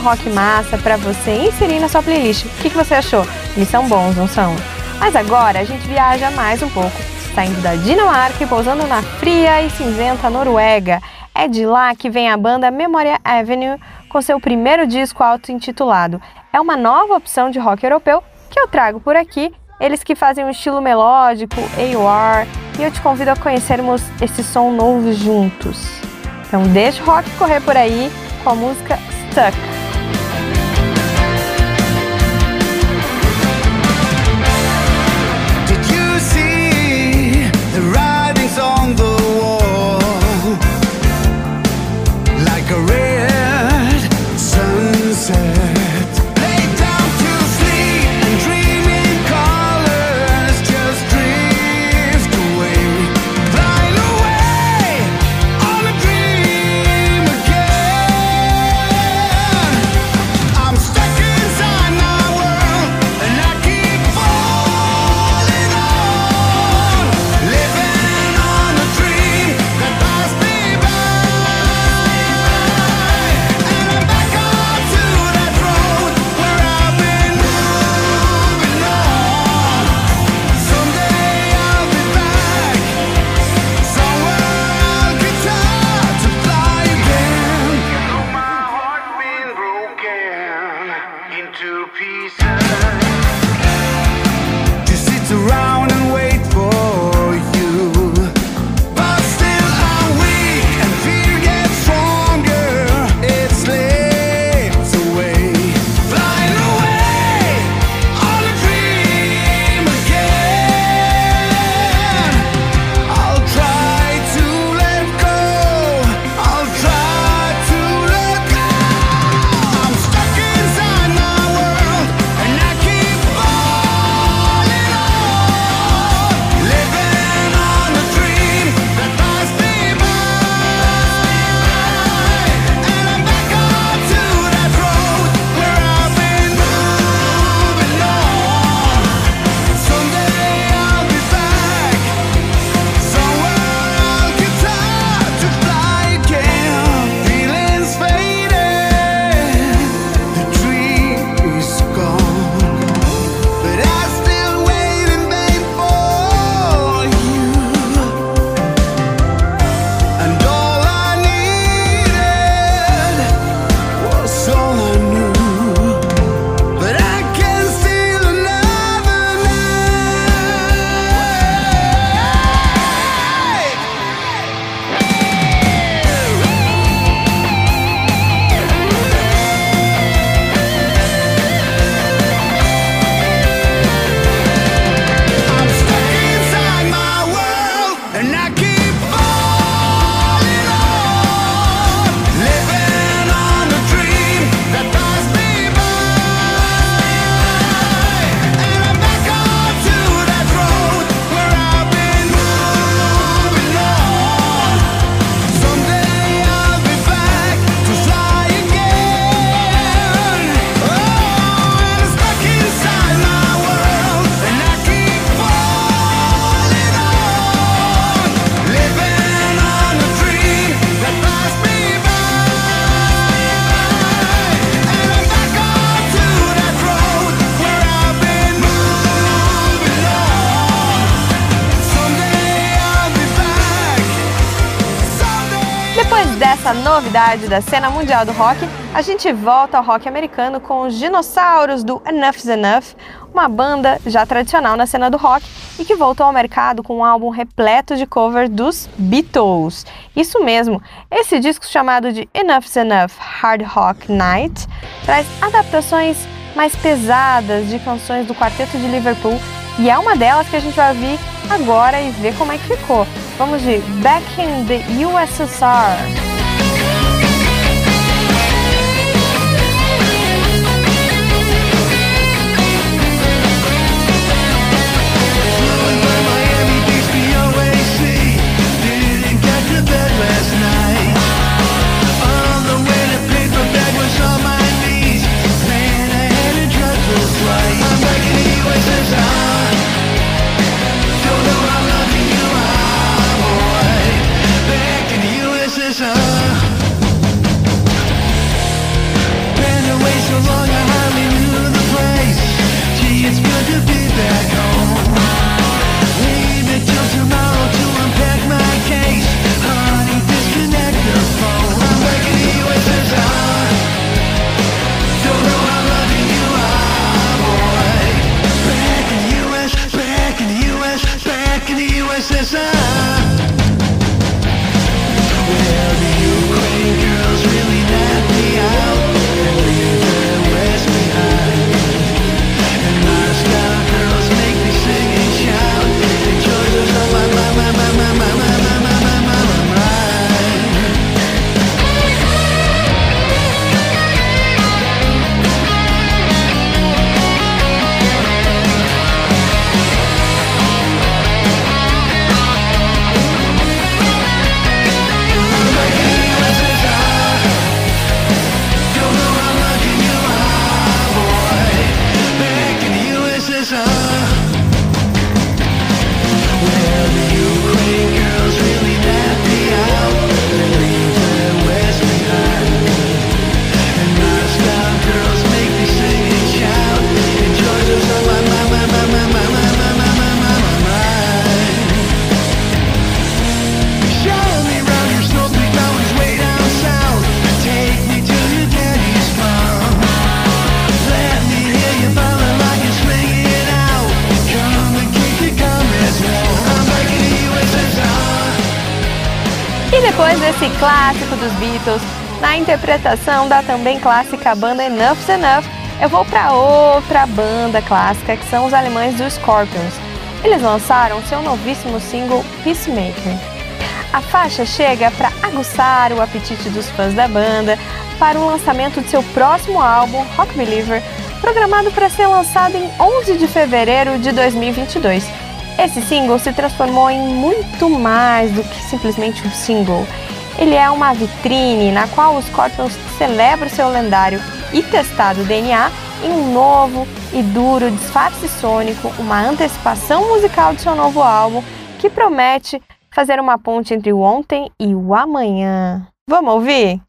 Rock massa para você inserir na sua playlist. O que, que você achou? Eles são bons, não são? Mas agora a gente viaja mais um pouco, saindo da Dinamarca e pousando na fria e cinzenta Noruega. É de lá que vem a banda Memoria Avenue com seu primeiro disco auto-intitulado. É uma nova opção de rock europeu que eu trago por aqui. Eles que fazem um estilo melódico, AOR, e eu te convido a conhecermos esse som novo juntos. Então deixa o rock correr por aí com a música Stuck. Da cena mundial do rock, a gente volta ao rock americano com os dinossauros do Enough's Enough, uma banda já tradicional na cena do rock e que voltou ao mercado com um álbum repleto de covers dos Beatles. Isso mesmo, esse disco chamado de Enough's Enough Hard Rock Night traz adaptações mais pesadas de canções do quarteto de Liverpool e é uma delas que a gente vai ouvir agora e ver como é que ficou. Vamos de Back in the USSR. Interpretação da também clássica banda Enough's Enough, eu vou para outra banda clássica que são os alemães do Scorpions. Eles lançaram seu novíssimo single Peacemaker. A faixa chega para aguçar o apetite dos fãs da banda para o lançamento de seu próximo álbum, Rock Believer, programado para ser lançado em 11 de fevereiro de 2022. Esse single se transformou em muito mais do que simplesmente um single. Ele é uma vitrine na qual os Scorpions celebram seu lendário e testado DNA em um novo e duro disfarce sônico, uma antecipação musical de seu novo álbum que promete fazer uma ponte entre o ontem e o amanhã. Vamos ouvir?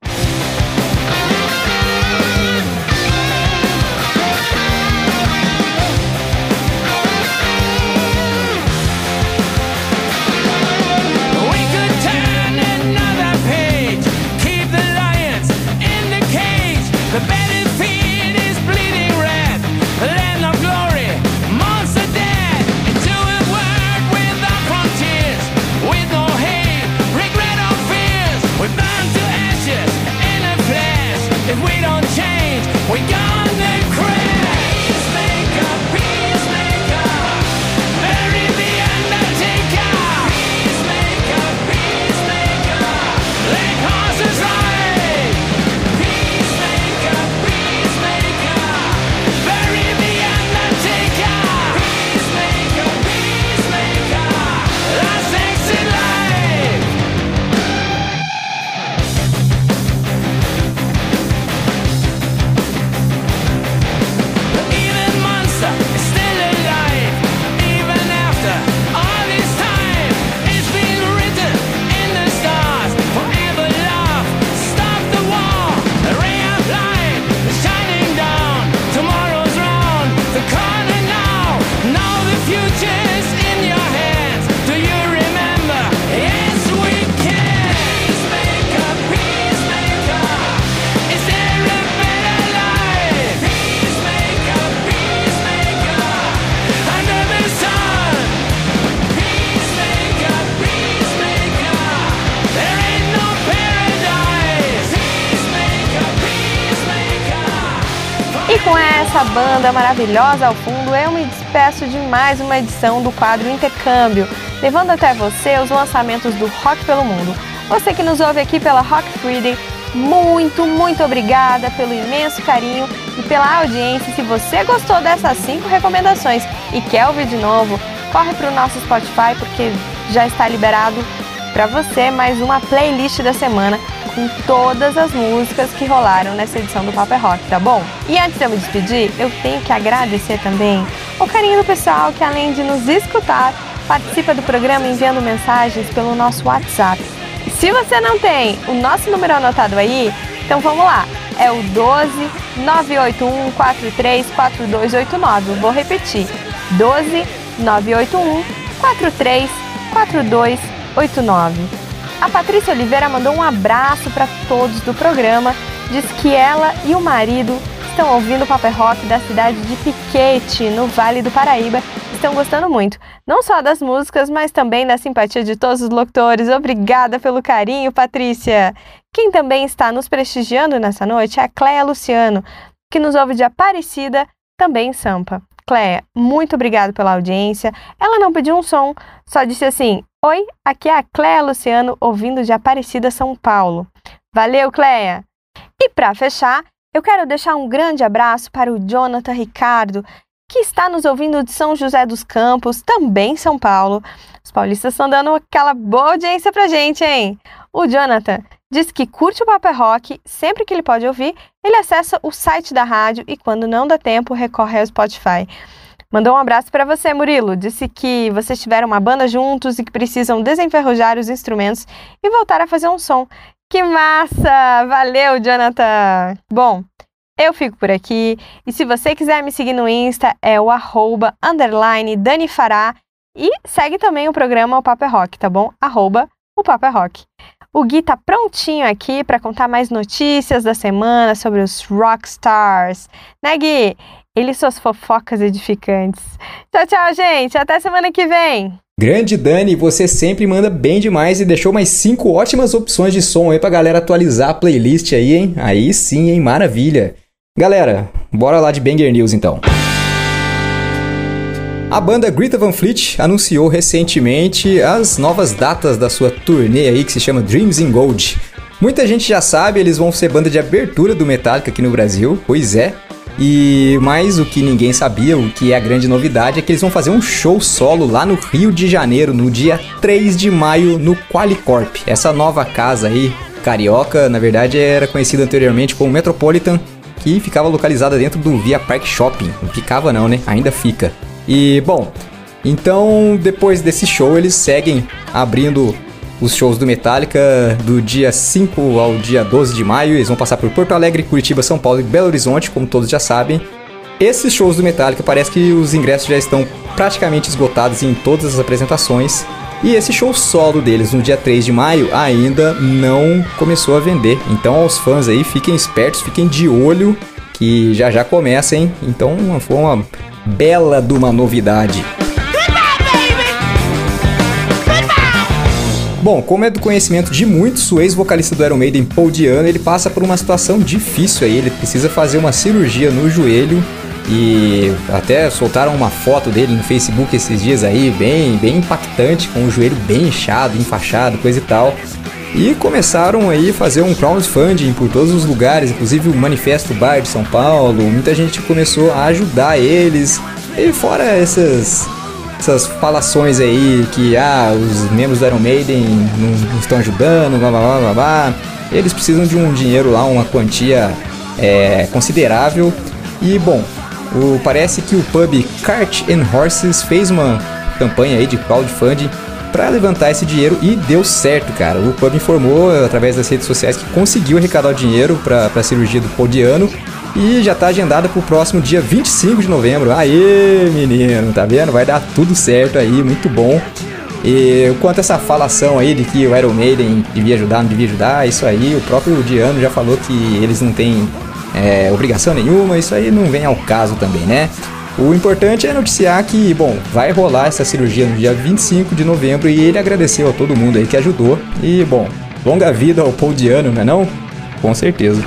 Maravilhosa ao fundo, eu me despeço de mais uma edição do quadro Intercâmbio, levando até você os lançamentos do rock pelo mundo. Você que nos ouve aqui pela Rock Friday, muito, muito obrigada pelo imenso carinho e pela audiência. Se você gostou dessas cinco recomendações e quer ouvir de novo, corre para o nosso Spotify porque já está liberado para você mais uma playlist da semana com todas as músicas que rolaram nessa edição do Paper Rock, tá bom? E antes de eu me despedir, eu tenho que agradecer também o carinho do pessoal que além de nos escutar, participa do programa enviando mensagens pelo nosso WhatsApp. Se você não tem o nosso número anotado aí, então vamos lá. É o 12 981 43 4289. Vou repetir. 12 981 43 4289. A Patrícia Oliveira mandou um abraço para todos do programa. Diz que ela e o marido estão ouvindo o Paper Rock da cidade de Piquete, no Vale do Paraíba. Estão gostando muito, não só das músicas, mas também da simpatia de todos os locutores. Obrigada pelo carinho, Patrícia. Quem também está nos prestigiando nessa noite é a Cléia Luciano, que nos ouve de Aparecida, também em Sampa. Cléia, muito obrigada pela audiência. Ela não pediu um som, só disse assim: Oi, aqui é a Cléia Luciano, ouvindo de Aparecida, São Paulo. Valeu, Cléia! E para fechar, eu quero deixar um grande abraço para o Jonathan Ricardo, que está nos ouvindo de São José dos Campos, também São Paulo. Os paulistas estão dando aquela boa audiência pra gente, hein? O Jonathan diz que curte o Paper Rock, sempre que ele pode ouvir, ele acessa o site da rádio e quando não dá tempo, recorre ao Spotify. Mandou um abraço para você, Murilo. Disse que vocês tiveram uma banda juntos e que precisam desenferrujar os instrumentos e voltar a fazer um som. Que massa! Valeu, Jonathan! Bom, eu fico por aqui e se você quiser me seguir no Insta é o arroba underline Dani Fará e segue também o programa O Papo é Rock, tá bom? Arroba o Papo é Rock. O Gui tá prontinho aqui para contar mais notícias da semana sobre os rockstars. Né, Gui? Ele e suas fofocas edificantes. Tchau, tchau, gente. Até semana que vem. Grande Dani, você sempre manda bem demais e deixou mais cinco ótimas opções de som aí pra galera atualizar a playlist aí, hein? Aí sim, hein? Maravilha. Galera, bora lá de Banger News então. A banda Greta Van Fleet anunciou recentemente as novas datas da sua turnê aí que se chama Dreams in Gold. Muita gente já sabe, eles vão ser banda de abertura do Metallica aqui no Brasil, pois é. E mais o que ninguém sabia, o que é a grande novidade, é que eles vão fazer um show solo lá no Rio de Janeiro, no dia 3 de maio, no Qualicorp. Essa nova casa aí, carioca, na verdade era conhecida anteriormente como Metropolitan, que ficava localizada dentro do Via Park Shopping. Não ficava não, né? Ainda fica. E, bom, então depois desse show eles seguem abrindo os shows do Metallica do dia 5 ao dia 12 de maio. Eles vão passar por Porto Alegre, Curitiba, São Paulo e Belo Horizonte, como todos já sabem. Esses shows do Metallica parece que os ingressos já estão praticamente esgotados em todas as apresentações. E esse show solo deles no dia 3 de maio ainda não começou a vender. Então aos fãs aí, fiquem espertos, fiquem de olho que já já começa, hein? Então foi uma bela de uma novidade. Bom, como é do conhecimento de muitos, o ex-vocalista do Iron Maiden, Paul Diano, ele passa por uma situação difícil aí. Ele precisa fazer uma cirurgia no joelho e até soltaram uma foto dele no Facebook esses dias aí, bem, bem impactante, com o joelho bem inchado, enfaixado, coisa e tal. E começaram aí a fazer um crowdfunding por todos os lugares, inclusive o Manifesto Bar de São Paulo. Muita gente começou a ajudar eles. E fora essas essas falações aí que ah, os membros do Iron Maiden não, estão ajudando, blá blá blá blá blá. Eles precisam de um dinheiro lá, uma quantia é, considerável. E bom, o, parece que o pub Cart and Horses fez uma campanha aí de crowdfunding para levantar esse dinheiro e deu certo, cara. O pub informou através das redes sociais que conseguiu arrecadar o dinheiro para a cirurgia do Podiano e já tá agendada pro próximo dia 25 de novembro. Aê, menino, tá vendo? Vai dar tudo certo aí, muito bom. E quanto a essa falação aí de que o Iron Maiden devia ajudar, não devia ajudar, isso aí, o próprio Diano já falou que eles não têm é, obrigação nenhuma, isso aí não vem ao caso também, né? O importante é noticiar que, bom, vai rolar essa cirurgia no dia 25 de novembro e ele agradeceu a todo mundo aí que ajudou. E, bom, longa vida ao Paul Diano, não é não? Com certeza.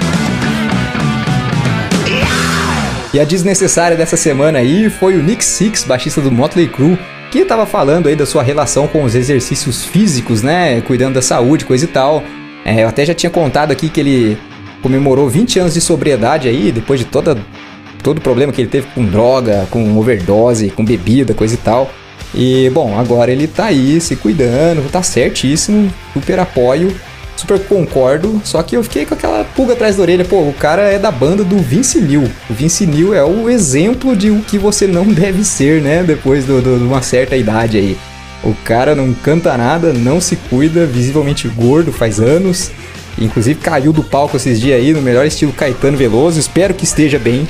E a desnecessária dessa semana aí foi o Nick Six, baixista do Motley Crue, que tava falando aí da sua relação com os exercícios físicos, né? Cuidando da saúde, coisa e tal. É, eu até já tinha contado aqui que ele comemorou 20 anos de sobriedade aí, depois de toda, todo o problema que ele teve com droga, com overdose, com bebida, coisa e tal. E, bom, agora ele tá aí se cuidando, tá certíssimo, super apoio, super concordo, só que eu fiquei com aquela pulga atrás da orelha, pô, o cara é da banda do Vince Neil. O Vince Neil é o exemplo de o que você não deve ser, né, depois de uma certa idade aí. O cara não canta nada, não se cuida, visivelmente gordo faz anos. Inclusive caiu do palco esses dias aí, no melhor estilo Caetano Veloso. Espero que esteja bem.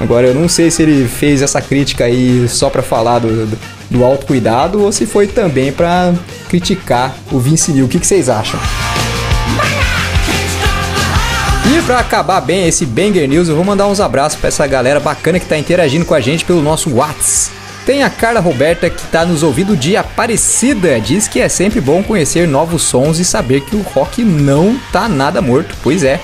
Agora eu não sei se ele fez essa crítica aí só pra falar do, do, do autocuidado ou se foi também pra criticar o Vince Neil. O que, que vocês acham? E pra acabar bem esse Banger News, eu vou mandar uns abraços pra essa galera bacana que tá interagindo com a gente pelo nosso Whats. Tem a Carla Roberta que tá nos ouvindo de Aparecida. Diz que é sempre bom conhecer novos sons e saber que o rock não tá nada morto. Pois é.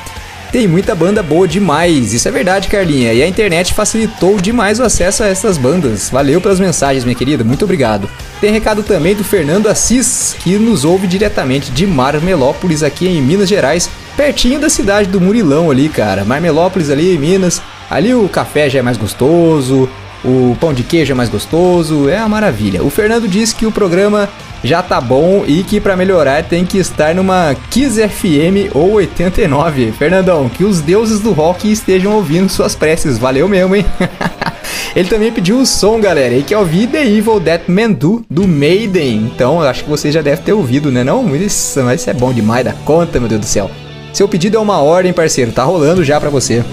Tem muita banda boa demais, isso é verdade, Carlinha. E a internet facilitou demais o acesso a essas bandas. Valeu pelas mensagens, minha querida, muito obrigado. Tem recado também do Fernando Assis, que nos ouve diretamente de Marmelópolis, aqui em Minas Gerais, pertinho da cidade do Murilão ali, cara. Marmelópolis ali em Minas. Ali o café já é mais gostoso, o pão de queijo é mais gostoso, é uma maravilha. O Fernando disse que o programa já tá bom e que para melhorar tem que estar numa Kiss FM ou 89. Fernandão, que os deuses do rock estejam ouvindo suas preces. Valeu mesmo, hein? Ele também pediu o som, galera, e que ouvir The Evil That Man Do, Maiden. Então, eu acho que você já deve ter ouvido, né? Não, isso, isso é bom demais da conta, meu Deus do céu. Seu pedido é uma ordem, parceiro. Tá rolando já pra você.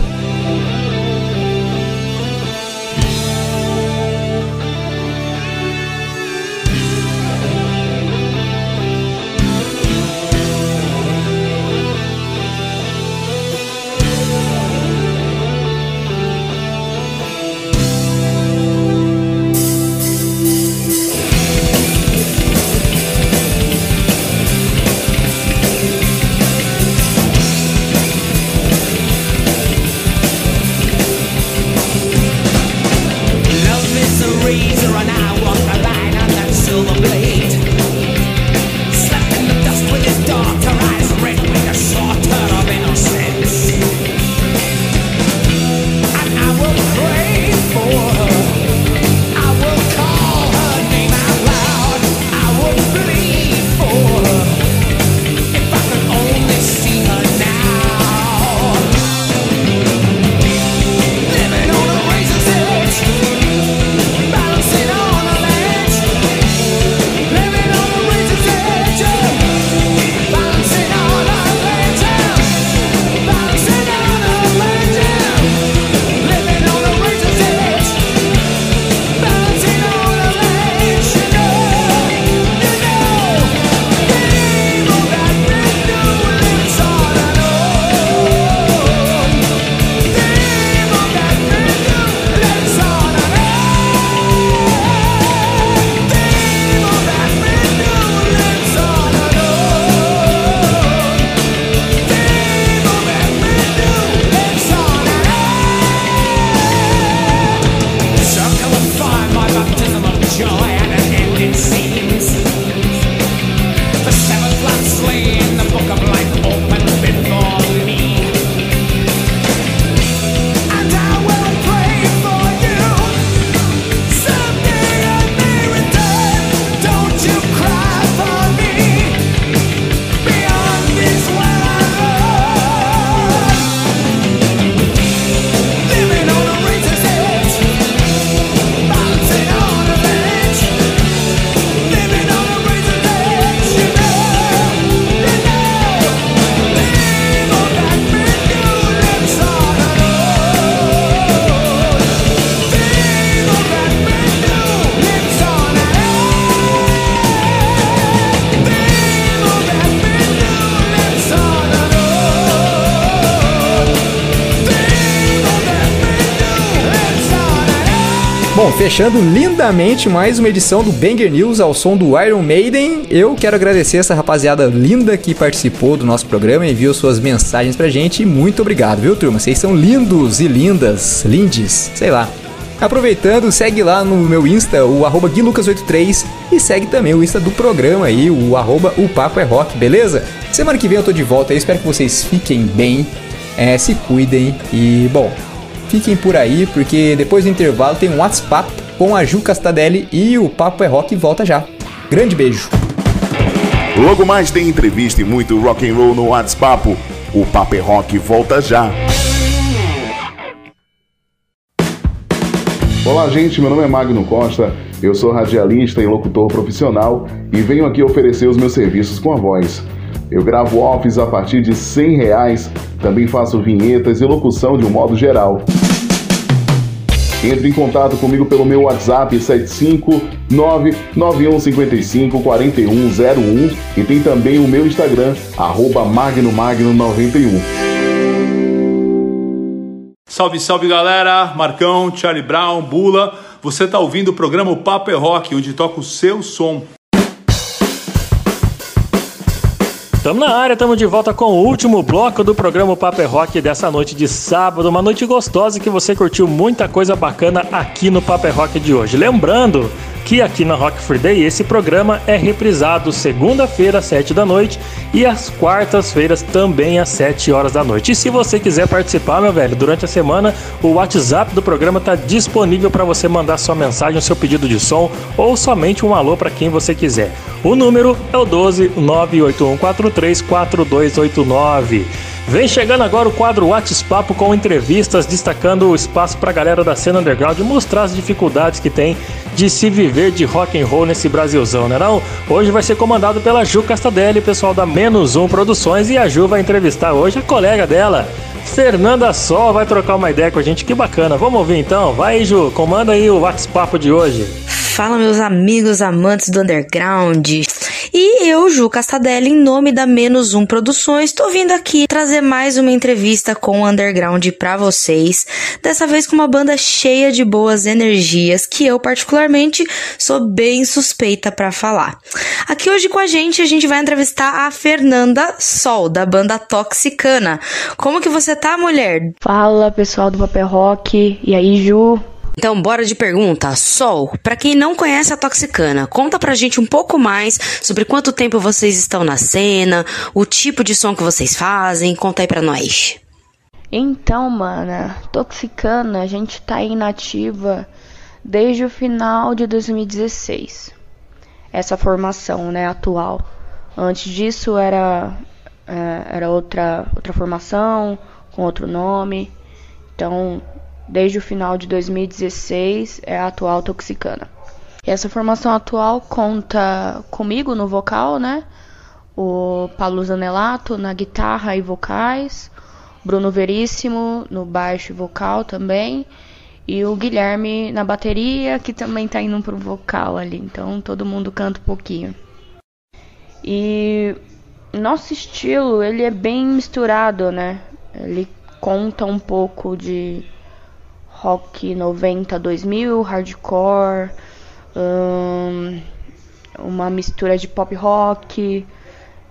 Fechando lindamente mais uma edição do Banger News ao som do Iron Maiden. Eu quero agradecer essa rapaziada linda que participou do nosso programa, enviou suas mensagens pra gente. Muito obrigado, viu, turma? Vocês são lindos e lindas, lindes, sei lá. Aproveitando, segue lá no meu Insta, o arroba guilucas83 e segue também o Insta do programa aí, o arroba o Papo é Rock, beleza? Semana que vem eu tô de volta, eu espero que vocês fiquem bem, é, se cuidem e, bom, fiquem por aí, porque depois do intervalo tem um WhatsApp com a Ju Castadelli e o Papo é Rock volta já. Grande beijo! Logo mais tem entrevista e muito rock and roll no WhatsApp. O Papo é Rock volta já. Olá, gente. Meu nome é Magno Costa. Eu sou radialista e locutor profissional e venho aqui oferecer os meus serviços com a voz. Eu gravo offs a partir de 100 reais. Também faço vinhetas e locução de um modo geral. Entre em contato comigo pelo meu WhatsApp 75991554101 e tem também o meu Instagram, arroba magnomagno91. Salve, salve galera! Marcão, Charlie Brown, Bula. Você tá ouvindo o programa O Papo é Rock, onde toca o seu som. Estamos na área, estamos de volta com o último bloco do programa Paper Rock dessa noite de sábado. Uma noite gostosa que você curtiu muita coisa bacana aqui no Paper Rock de hoje. Lembrando que aqui na Rock Free Day esse programa é reprisado segunda-feira às 7 da noite e às quartas-feiras também às 7 horas da noite. E se você quiser participar, meu velho, durante a semana o WhatsApp do programa está disponível para você mandar sua mensagem, seu pedido de som ou somente um alô para quem você quiser. O número é o 12 98143 4289. Vem chegando agora o quadro WhatsApp com entrevistas destacando o espaço para a galera da cena underground e mostrar as dificuldades que tem de se viver de rock and roll nesse Brasilzão, né não? Hoje vai ser comandado pela Ju Castadelli, pessoal da Menos Um Produções e a Ju vai entrevistar hoje a colega dela, Fernanda Sol, vai trocar uma ideia com a gente, que bacana. Vamos ouvir então? Vai Ju, comanda aí o WhatsApp de hoje. Fala, meus amigos amantes do underground. E eu, Ju Castadelli, em nome da Menos Um Produções, tô vindo aqui trazer mais uma entrevista com o underground pra vocês. Dessa vez com uma banda cheia de boas energias que eu, particularmente, sou bem suspeita pra falar. Aqui hoje com a gente, a gente vai entrevistar a Fernanda Sol, da banda Toxicana. Como que você tá, mulher? Fala, pessoal do Papel Rock. E aí, Ju? Então, bora de pergunta. Sol, pra quem não conhece a Toxicana, conta pra gente um pouco mais sobre quanto tempo vocês estão na cena, o tipo de som que vocês fazem, conta aí pra nós. Então, mana, Toxicana, a gente tá inativa desde o final de 2016. Essa formação, né, atual. Antes disso era é, era outra outra formação com outro nome. Então, desde o final de 2016 é a atual Toxicana. E essa formação atual conta comigo no vocal, né? O Paulo Zanelato na guitarra e vocais, Bruno Veríssimo no baixo e vocal também, e o Guilherme na bateria, que também tá indo pro vocal ali, então todo mundo canta um pouquinho. E nosso estilo, ele é bem misturado, né? Ele conta um pouco de rock 90 2000, hardcore, uma mistura de pop rock,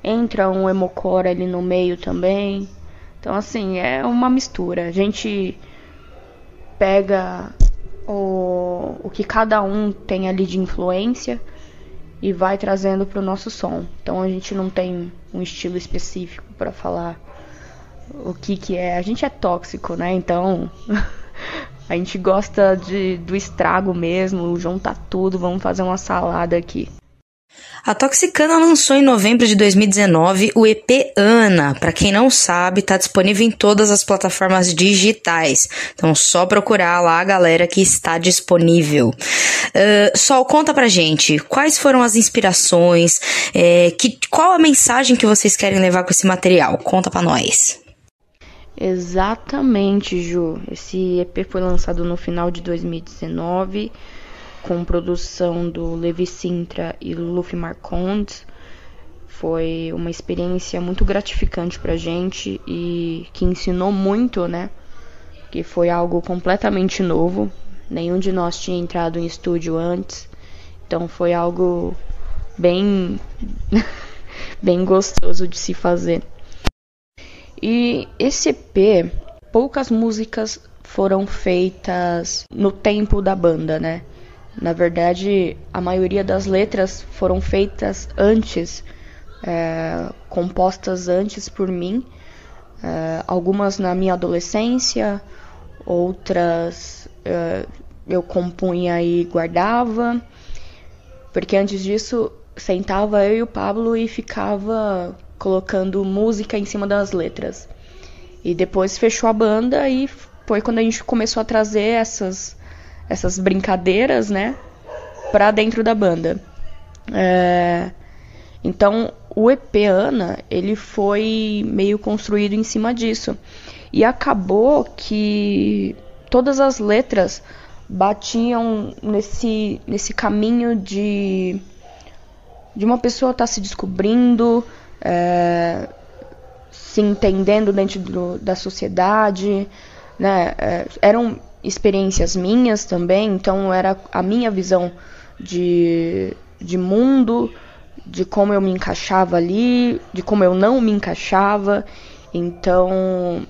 entra um emocore ali no meio também. Então assim, é uma mistura. A gente pega o, o que cada um tem ali de influência e vai trazendo para o nosso som. Então a gente não tem um estilo específico para falar o que que é. A gente é tóxico, né? Então A gente gosta de, do estrago mesmo, juntar tudo, vamos fazer uma salada aqui. A Toxicana lançou em novembro de 2019 o EP Ana. Para quem não sabe, tá disponível em todas as plataformas digitais. Então, só procurar lá a galera que está disponível. Uh, Sol, conta pra gente quais foram as inspirações, é, que, qual a mensagem que vocês querem levar com esse material? Conta pra nós. Exatamente, Ju. Esse EP foi lançado no final de 2019, com produção do Levi Sintra e Luffy Marcondes. Foi uma experiência muito gratificante pra gente e que ensinou muito, né? Que foi algo completamente novo. Nenhum de nós tinha entrado em estúdio antes. Então foi algo bem bem gostoso de se fazer. E esse EP, poucas músicas foram feitas no tempo da banda, né? Na verdade, a maioria das letras foram feitas antes, é, compostas antes por mim. É, algumas na minha adolescência, outras é, eu compunha e guardava. Porque antes disso, sentava eu e o Pablo e ficava colocando música em cima das letras. E depois fechou a banda e foi quando a gente começou a trazer essas, essas brincadeiras, né, pra dentro da banda. É, então, o EP Ana, ele foi meio construído em cima disso. E acabou que todas as letras batiam nesse, nesse caminho de, de uma pessoa estar tá se descobrindo, é, se entendendo dentro do, da sociedade, né? É, eram experiências minhas também, então era a minha visão de, de mundo, de como eu me encaixava ali, de como eu não me encaixava. Então,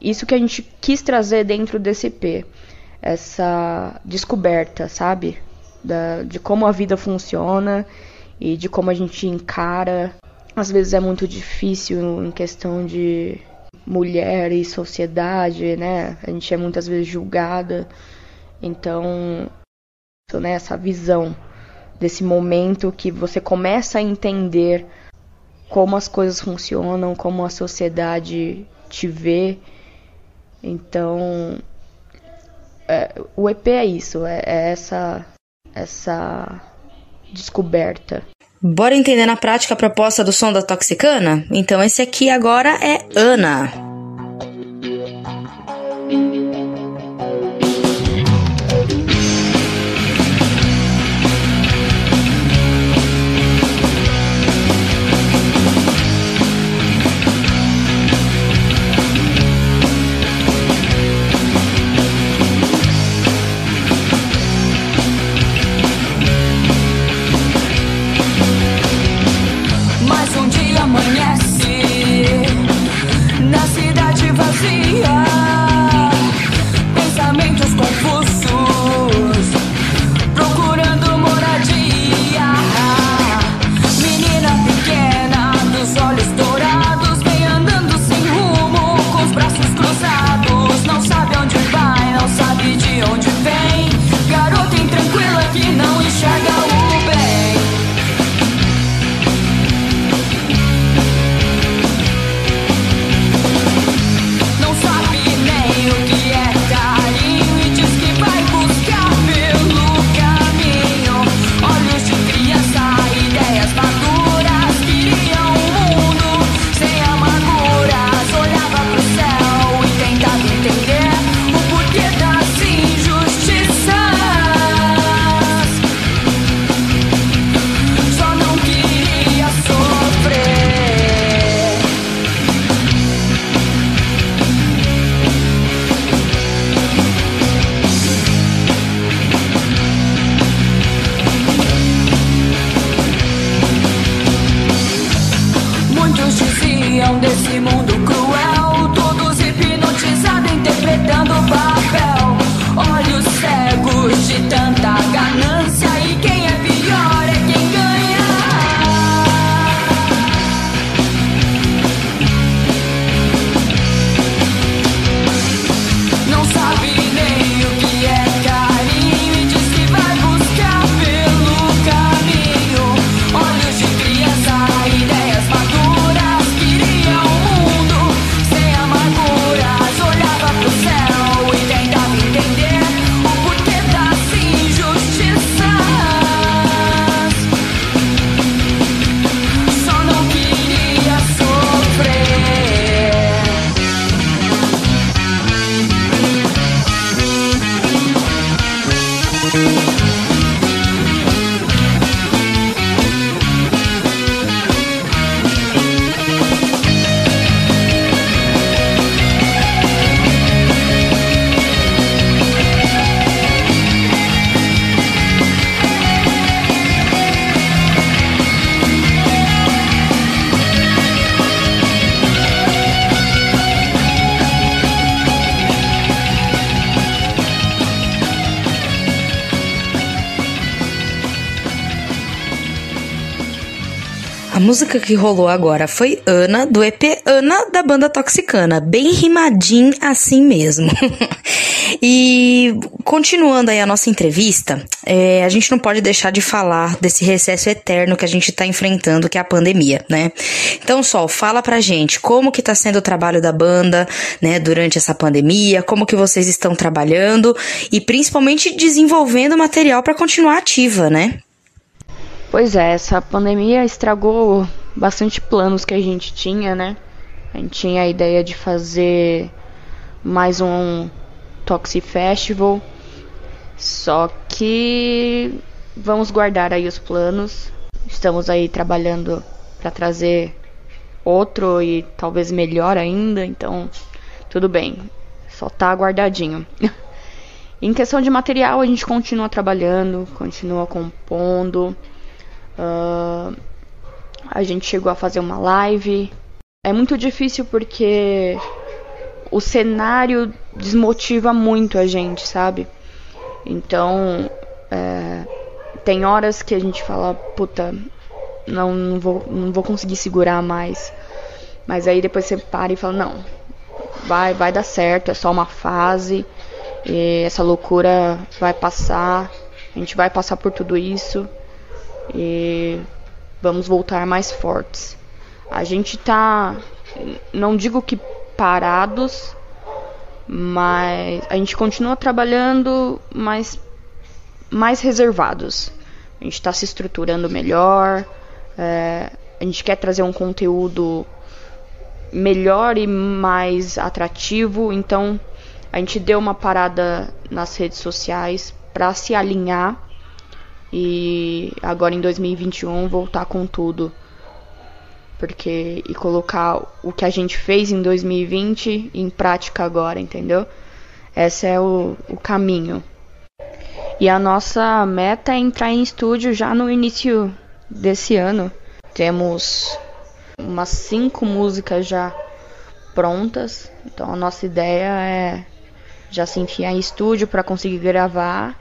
isso que a gente quis trazer dentro desse EP, essa descoberta, sabe? Da, de como a vida funciona e de como a gente encara. Às vezes é muito difícil em questão de mulher e sociedade, né? A gente é muitas vezes julgada. Então, né, essa visão desse momento que você começa a entender como as coisas funcionam, como a sociedade te vê. Então, é, o EP é isso, é, é essa essa descoberta. Bora entender na prática a proposta do som da Toxicana? Então esse aqui agora é Ana. Música que rolou agora foi Ana, do EP Ana da banda Toxicana. Bem rimadinho assim mesmo. e continuando aí a nossa entrevista, é, a gente não pode deixar de falar desse recesso eterno que a gente tá enfrentando, que é a pandemia, né? Então, Sol, fala pra gente como que tá sendo o trabalho da banda, né, durante essa pandemia, como que vocês estão trabalhando e principalmente desenvolvendo material para continuar ativa, né? Pois é, essa pandemia estragou bastante planos que a gente tinha, né? A gente tinha a ideia de fazer mais um Toxi Festival, só que vamos guardar aí os planos. Estamos aí trabalhando para trazer outro e talvez melhor ainda, então tudo bem, só tá guardadinho. em questão de material, a gente continua trabalhando, continua compondo. Uh, a gente chegou a fazer uma live. É muito difícil porque o cenário desmotiva muito a gente, sabe? Então, é, tem horas que a gente fala, puta, não, não, vou, não vou conseguir segurar mais. Mas aí depois você para e fala, não, vai, vai dar certo, é só uma fase, essa loucura vai passar, a gente vai passar por tudo isso e vamos voltar mais fortes. A gente tá, não digo que parados, mas a gente continua trabalhando, mas mais reservados. A gente está se estruturando melhor, é, a gente quer trazer um conteúdo melhor e mais atrativo, então a gente deu uma parada nas redes sociais para se alinhar e agora em 2021 voltar com tudo. Porque e colocar o que a gente fez em 2020 em prática agora, entendeu? Esse é o, o caminho. E a nossa meta é entrar em estúdio já no início desse ano. Temos umas cinco músicas já prontas. Então a nossa ideia é já se enfiar em estúdio para conseguir gravar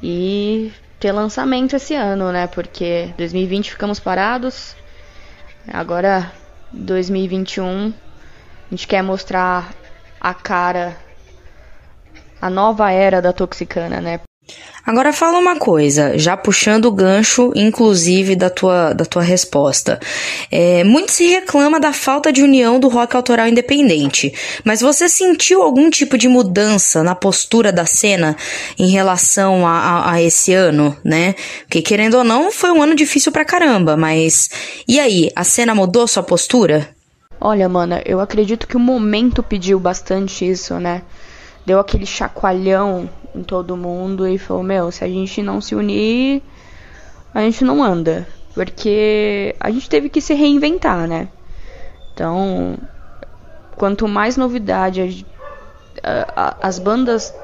e ter lançamento esse ano, né? Porque 2020 ficamos parados. Agora 2021 a gente quer mostrar a cara a nova era da Toxicana, né? Agora fala uma coisa, já puxando o gancho, inclusive, da tua, da tua resposta. É, muito se reclama da falta de união do rock autoral independente, mas você sentiu algum tipo de mudança na postura da cena em relação a, a, a esse ano, né? Porque querendo ou não, foi um ano difícil pra caramba, mas e aí, a cena mudou sua postura? Olha, mana, eu acredito que o momento pediu bastante isso, né? Deu aquele chacoalhão em todo mundo e falou: Meu, se a gente não se unir, a gente não anda. Porque a gente teve que se reinventar, né? Então, quanto mais novidade a, a, as bandas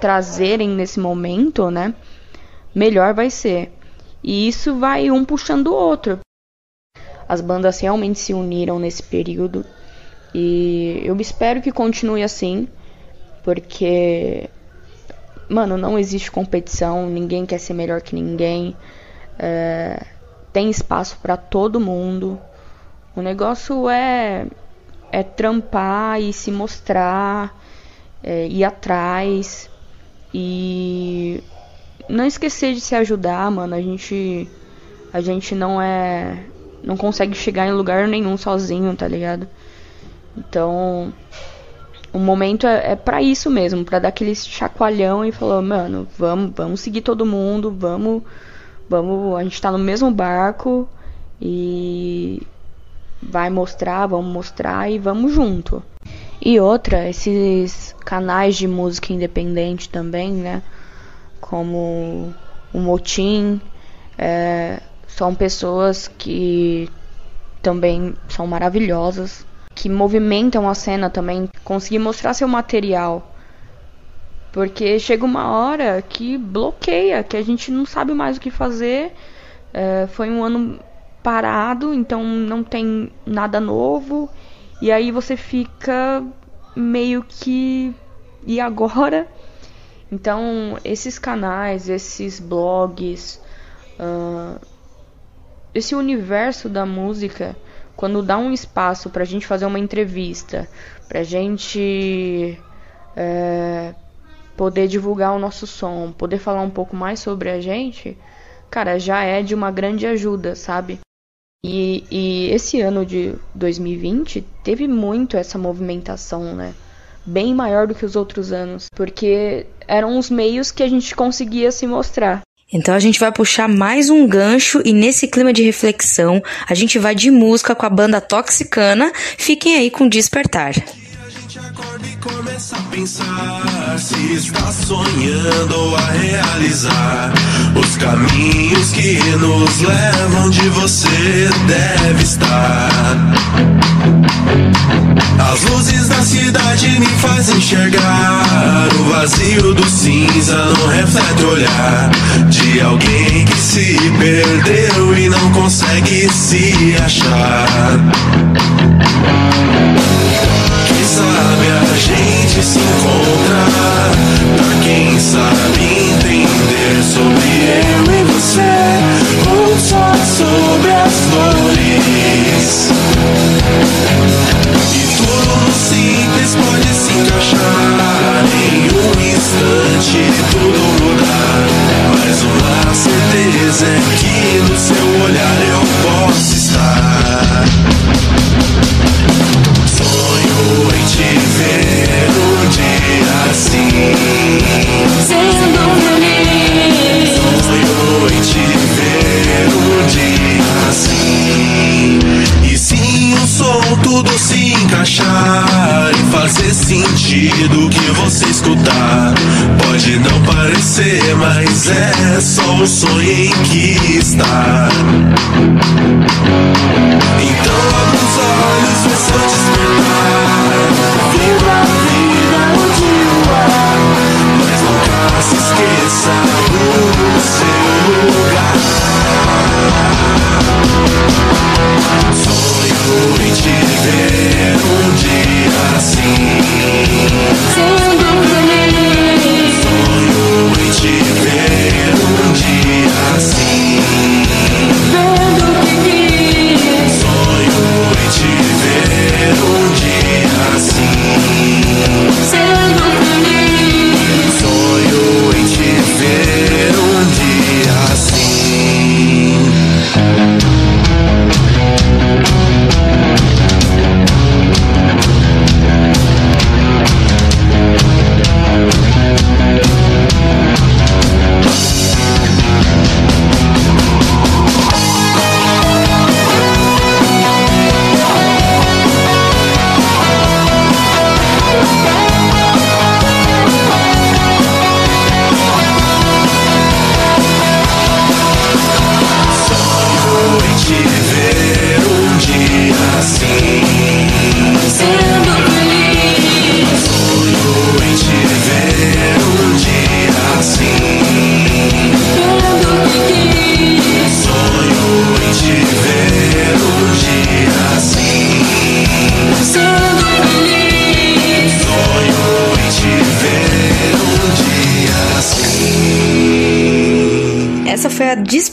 trazerem nesse momento, né? Melhor vai ser. E isso vai um puxando o outro. As bandas realmente se uniram nesse período. E eu espero que continue assim. Porque mano, não existe competição, ninguém quer ser melhor que ninguém. É, tem espaço para todo mundo. O negócio é é trampar e se mostrar, é, ir atrás e não esquecer de se ajudar, mano. A gente a gente não é não consegue chegar em lugar nenhum sozinho, tá ligado? Então, o momento é, é para isso mesmo, para dar aquele chacoalhão e falar, mano, vamos, vamos seguir todo mundo, vamos, vamos, a gente tá no mesmo barco e vai mostrar, vamos mostrar e vamos junto. E outra, esses canais de música independente também, né? Como o Motim, é, são pessoas que também são maravilhosas, que movimentam a cena também, conseguir mostrar seu material. Porque chega uma hora que bloqueia, que a gente não sabe mais o que fazer. É, foi um ano parado, então não tem nada novo. E aí você fica meio que. E agora? Então, esses canais, esses blogs, uh, esse universo da música, quando dá um espaço pra gente fazer uma entrevista, pra gente é, poder divulgar o nosso som, poder falar um pouco mais sobre a gente, cara, já é de uma grande ajuda, sabe? E, e esse ano de 2020 teve muito essa movimentação, né? Bem maior do que os outros anos, porque eram os meios que a gente conseguia se mostrar. Então a gente vai puxar mais um gancho e nesse clima de reflexão a gente vai de música com a banda Toxicana. Fiquem aí com Despertar. Começa a pensar se está sonhando a realizar os caminhos que nos levam onde você deve estar. As luzes da cidade me fazem enxergar o vazio do cinza não reflete olhar de alguém que se perdeu e não consegue se achar. Sabe a gente se encontra. Pra quem sabe entender sobre eu e você Ou só sobre as flores E tudo simples pode se encaixar. Em um instante tudo mudar Mas uma certeza é que no seu olhar eu posso estar Sonho em te ver um dia assim. Sendo feliz. Sonho em te ver um dia assim. o tudo se encaixar E fazer sentido que você escutar. Pode não parecer, mas é só o sonho em que está. Então abre os olhos, vê seu despertar. Viva a vida onde o ar Mas nunca se esqueça do seu lugar Sonho em te ver um dia assim Sendo feliz Sonho em te ver um dia assim Vendo que quis Sonho em te ver um dia assim Sendo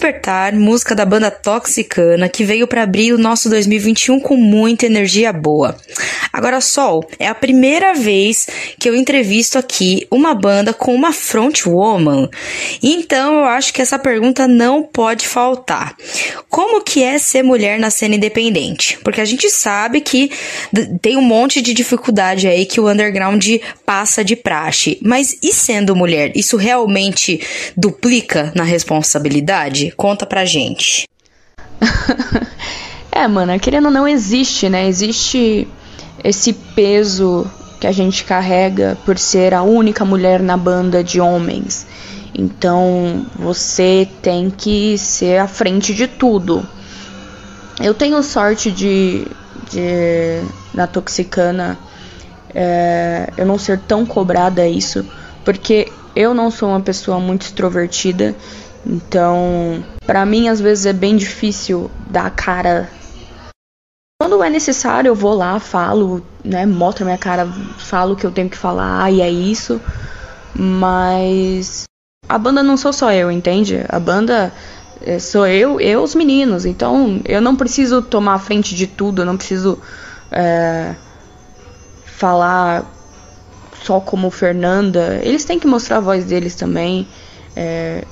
Despertar, música da banda Toxicana, que veio para abrir o nosso 2021 com muita energia boa. Agora, Sol, é a primeira vez que eu entrevisto aqui uma banda com uma frontwoman. Então, eu acho que essa pergunta não pode faltar. Como que é ser mulher na cena independente? Porque a gente sabe que tem um monte de dificuldade aí que o underground passa de praxe. Mas e sendo mulher, isso realmente duplica na responsabilidade? Conta pra gente. É, mano, querendo ou não existe, né? Existe esse peso que a gente carrega por ser a única mulher na banda de homens. Então, você tem que ser à frente de tudo. Eu tenho sorte de, de na Toxicana é, eu não ser tão cobrada a isso, porque eu não sou uma pessoa muito extrovertida, então pra mim às vezes é bem difícil dar a cara. Quando é necessário, eu vou lá, falo, né, mostro a minha cara, falo o que eu tenho que falar e é isso. Mas a banda não sou só eu, entende? A banda É, sou eu e os meninos. Então eu não preciso tomar a frente de tudo, eu não preciso é, falar só como Fernanda. Eles têm que mostrar a voz deles também. É,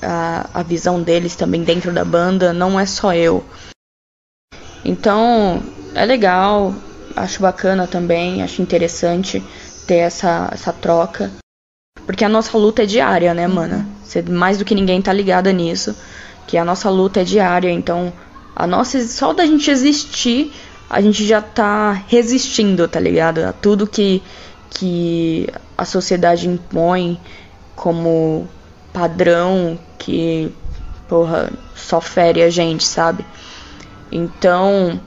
a, a visão deles também dentro da banda, não é só eu. Então é legal, acho bacana também, acho interessante ter essa, essa troca. Porque a nossa luta é diária, né, mana? Você mais do que ninguém tá ligada nisso. Que a nossa luta é diária, então a nossa só da gente existir, a gente já tá resistindo, tá ligado? A tudo que que a sociedade impõe como padrão que porra só fere a gente, sabe? Então,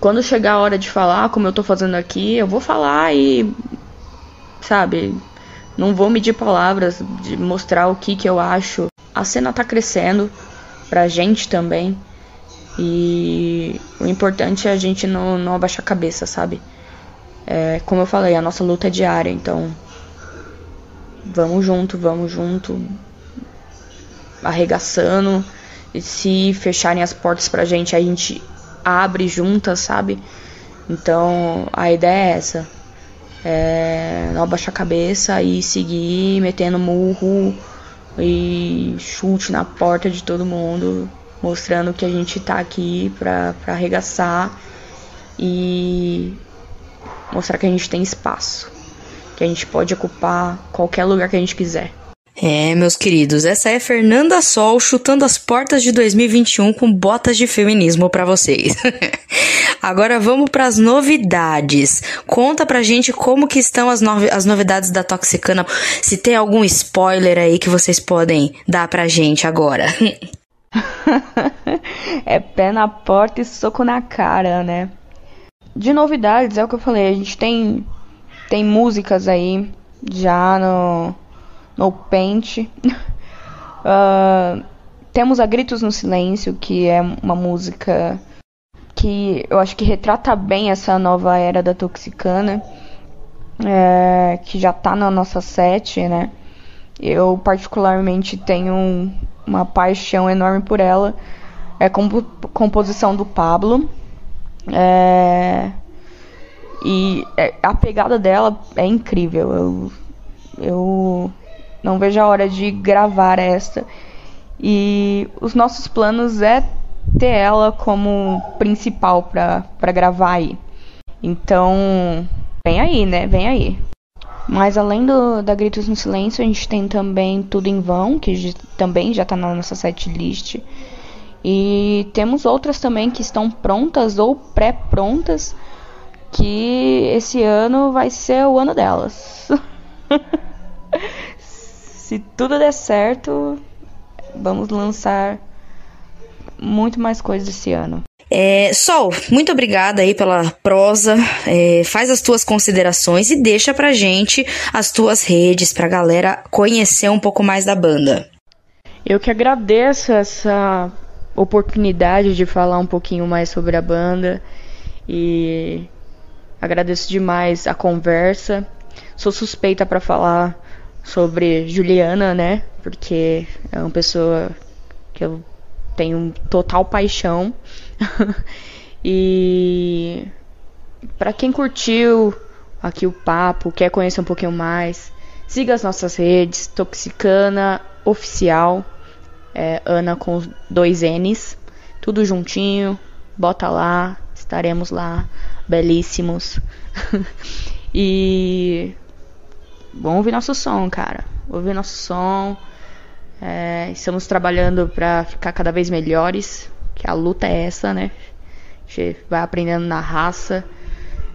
quando chegar a hora de falar, como eu tô fazendo aqui, eu vou falar e sabe, não vou medir palavras, de mostrar o que que eu acho. A cena tá crescendo pra gente também. E o importante é a gente não, não abaixar a cabeça, sabe? É, como eu falei, a nossa luta é diária, então vamos junto, vamos junto, arregaçando. Se fecharem as portas pra gente, a gente abre juntas, sabe? Então a ideia é essa. É não abaixar a cabeça e seguir metendo murro e chute na porta de todo mundo, mostrando que a gente tá aqui pra, pra arregaçar e mostrar que a gente tem espaço, que a gente pode ocupar qualquer lugar que a gente quiser. É, meus queridos, essa é Fernanda Sol chutando as portas de 2021 com botas de feminismo para vocês. Agora vamos para as novidades. Conta pra gente como que estão as, novi as novidades da Toxicana. Se tem algum spoiler aí que vocês podem dar pra gente agora. é pé na porta e soco na cara, né? De novidades, é o que eu falei, a gente tem tem músicas aí já no no Paint. uh, temos a Gritos no Silêncio, que é uma música que eu acho que retrata bem essa nova era da Toxicana, é, que já tá na nossa set, né? Eu particularmente tenho uma paixão enorme por ela. É comp composição do Pablo. É, e é, a pegada dela é incrível. Eu, eu não vejo a hora de gravar esta. E os nossos planos é ter ela como principal para gravar aí. Então, vem aí, né? Vem aí. Mas além do, da Gritos no Silêncio, a gente tem também Tudo em Vão, que também já está na nossa setlist. E temos outras também que estão prontas ou pré-prontas, que esse ano vai ser o ano delas. se tudo der certo, vamos lançar muito mais coisas esse ano. É, Sol, muito obrigada aí pela prosa. É, faz as tuas considerações e deixa pra gente as tuas redes pra galera conhecer um pouco mais da banda. Eu que agradeço essa oportunidade de falar um pouquinho mais sobre a banda e agradeço demais a conversa. Sou suspeita para falar sobre Juliana, né? Porque é uma pessoa que eu tenho total paixão. e para quem curtiu aqui o papo, quer conhecer um pouquinho mais, siga as nossas redes, Toxicana Oficial, é, Ana com dois N's, tudo juntinho, bota lá, estaremos lá, belíssimos. e Vamos ouvir nosso som, cara. Ouvir nosso som. É, estamos trabalhando para ficar cada vez melhores. Que a luta é essa, né? A gente vai aprendendo na raça.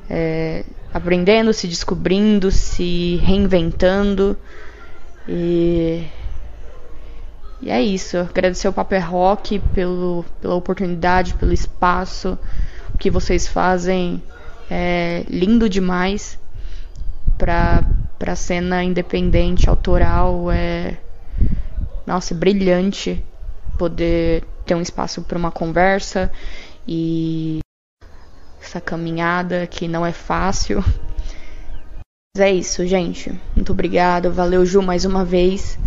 É, aprendendo, se descobrindo, se reinventando. E, e é isso. Agradecer ao Paper Rock pelo, pela oportunidade, pelo espaço. O que vocês fazem é lindo demais para para cena independente, autoral, é nossa, brilhante poder ter um espaço para uma conversa e essa caminhada que não é fácil. Mas é isso, gente. Muito obrigada. Valeu, Ju, mais uma vez.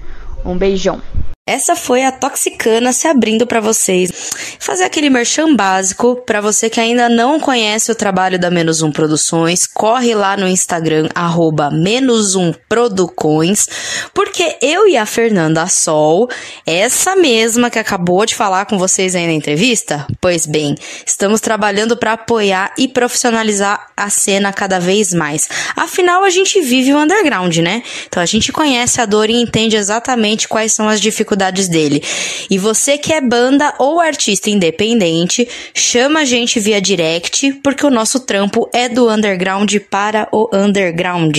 Um beijão. Essa foi a Toxicana se abrindo para vocês. Fazer aquele merchan básico para você que ainda não conhece o trabalho da Menos Um Produções, corre lá no Instagram arroba menos um Producões, porque eu e a Fernanda Sol, essa mesma que acabou de falar com vocês aí na entrevista, pois bem, estamos trabalhando para apoiar e profissionalizar a cena cada vez mais. Afinal, a gente vive o underground, né? Então a gente conhece a dor e entende exatamente quais são as dificuldades dele. E você que é banda ou artista independente, chama a gente via direct, porque o nosso trampo é do underground para o underground.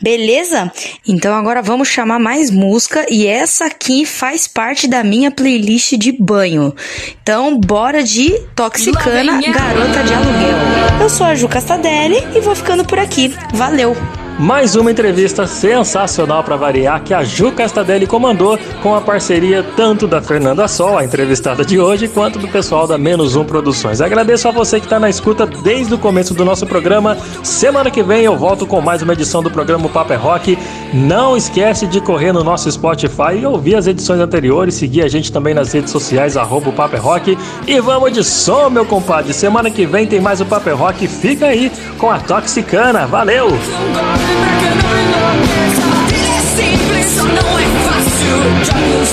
Beleza? Então agora vamos chamar mais música e essa aqui faz parte da minha playlist de banho. Então bora de Toxicana, Garota de Aluguel. Eu sou a Ju Castadelli e vou ficando por aqui. Valeu! Mais uma entrevista sensacional para variar que a Ju Castadelli comandou com a parceria tanto da Fernanda Sol, a entrevistada de hoje, quanto do pessoal da Menos Um Produções. Agradeço a você que está na escuta desde o começo do nosso programa. Semana que vem eu volto com mais uma edição do programa Paper Rock. Não esquece de correr no nosso Spotify e ouvir as edições anteriores, seguir a gente também nas redes sociais, arroba Paper Rock. E vamos de som, meu compadre. Semana que vem tem mais o Paper Rock. Fica aí com a Toxicana. Valeu! Não é fácil. Joga os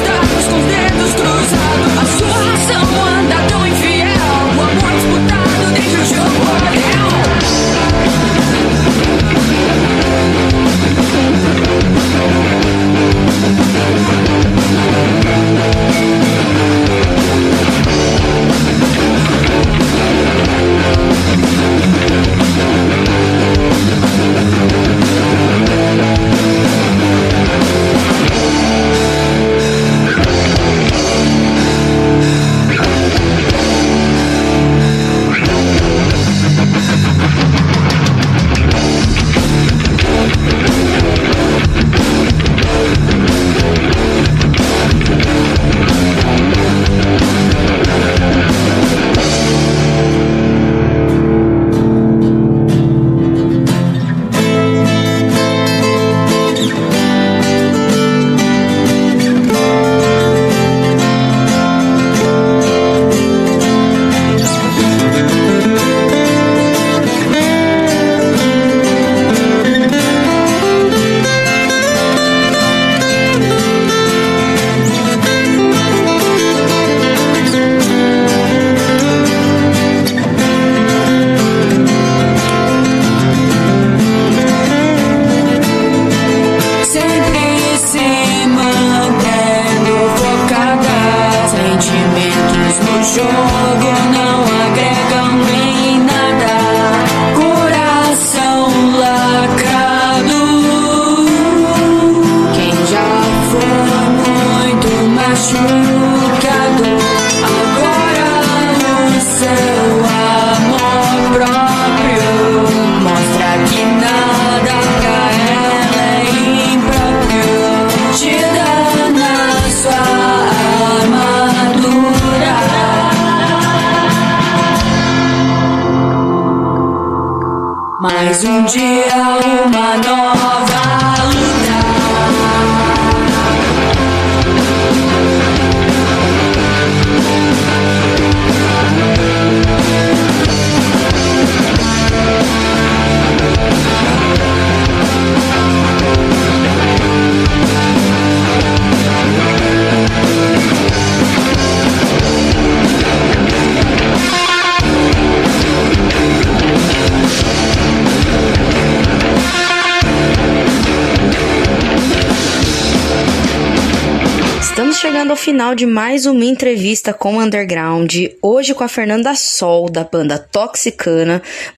mais uma entrevista com o Underground, hoje com a Fernanda Sol, da banda Toxicana.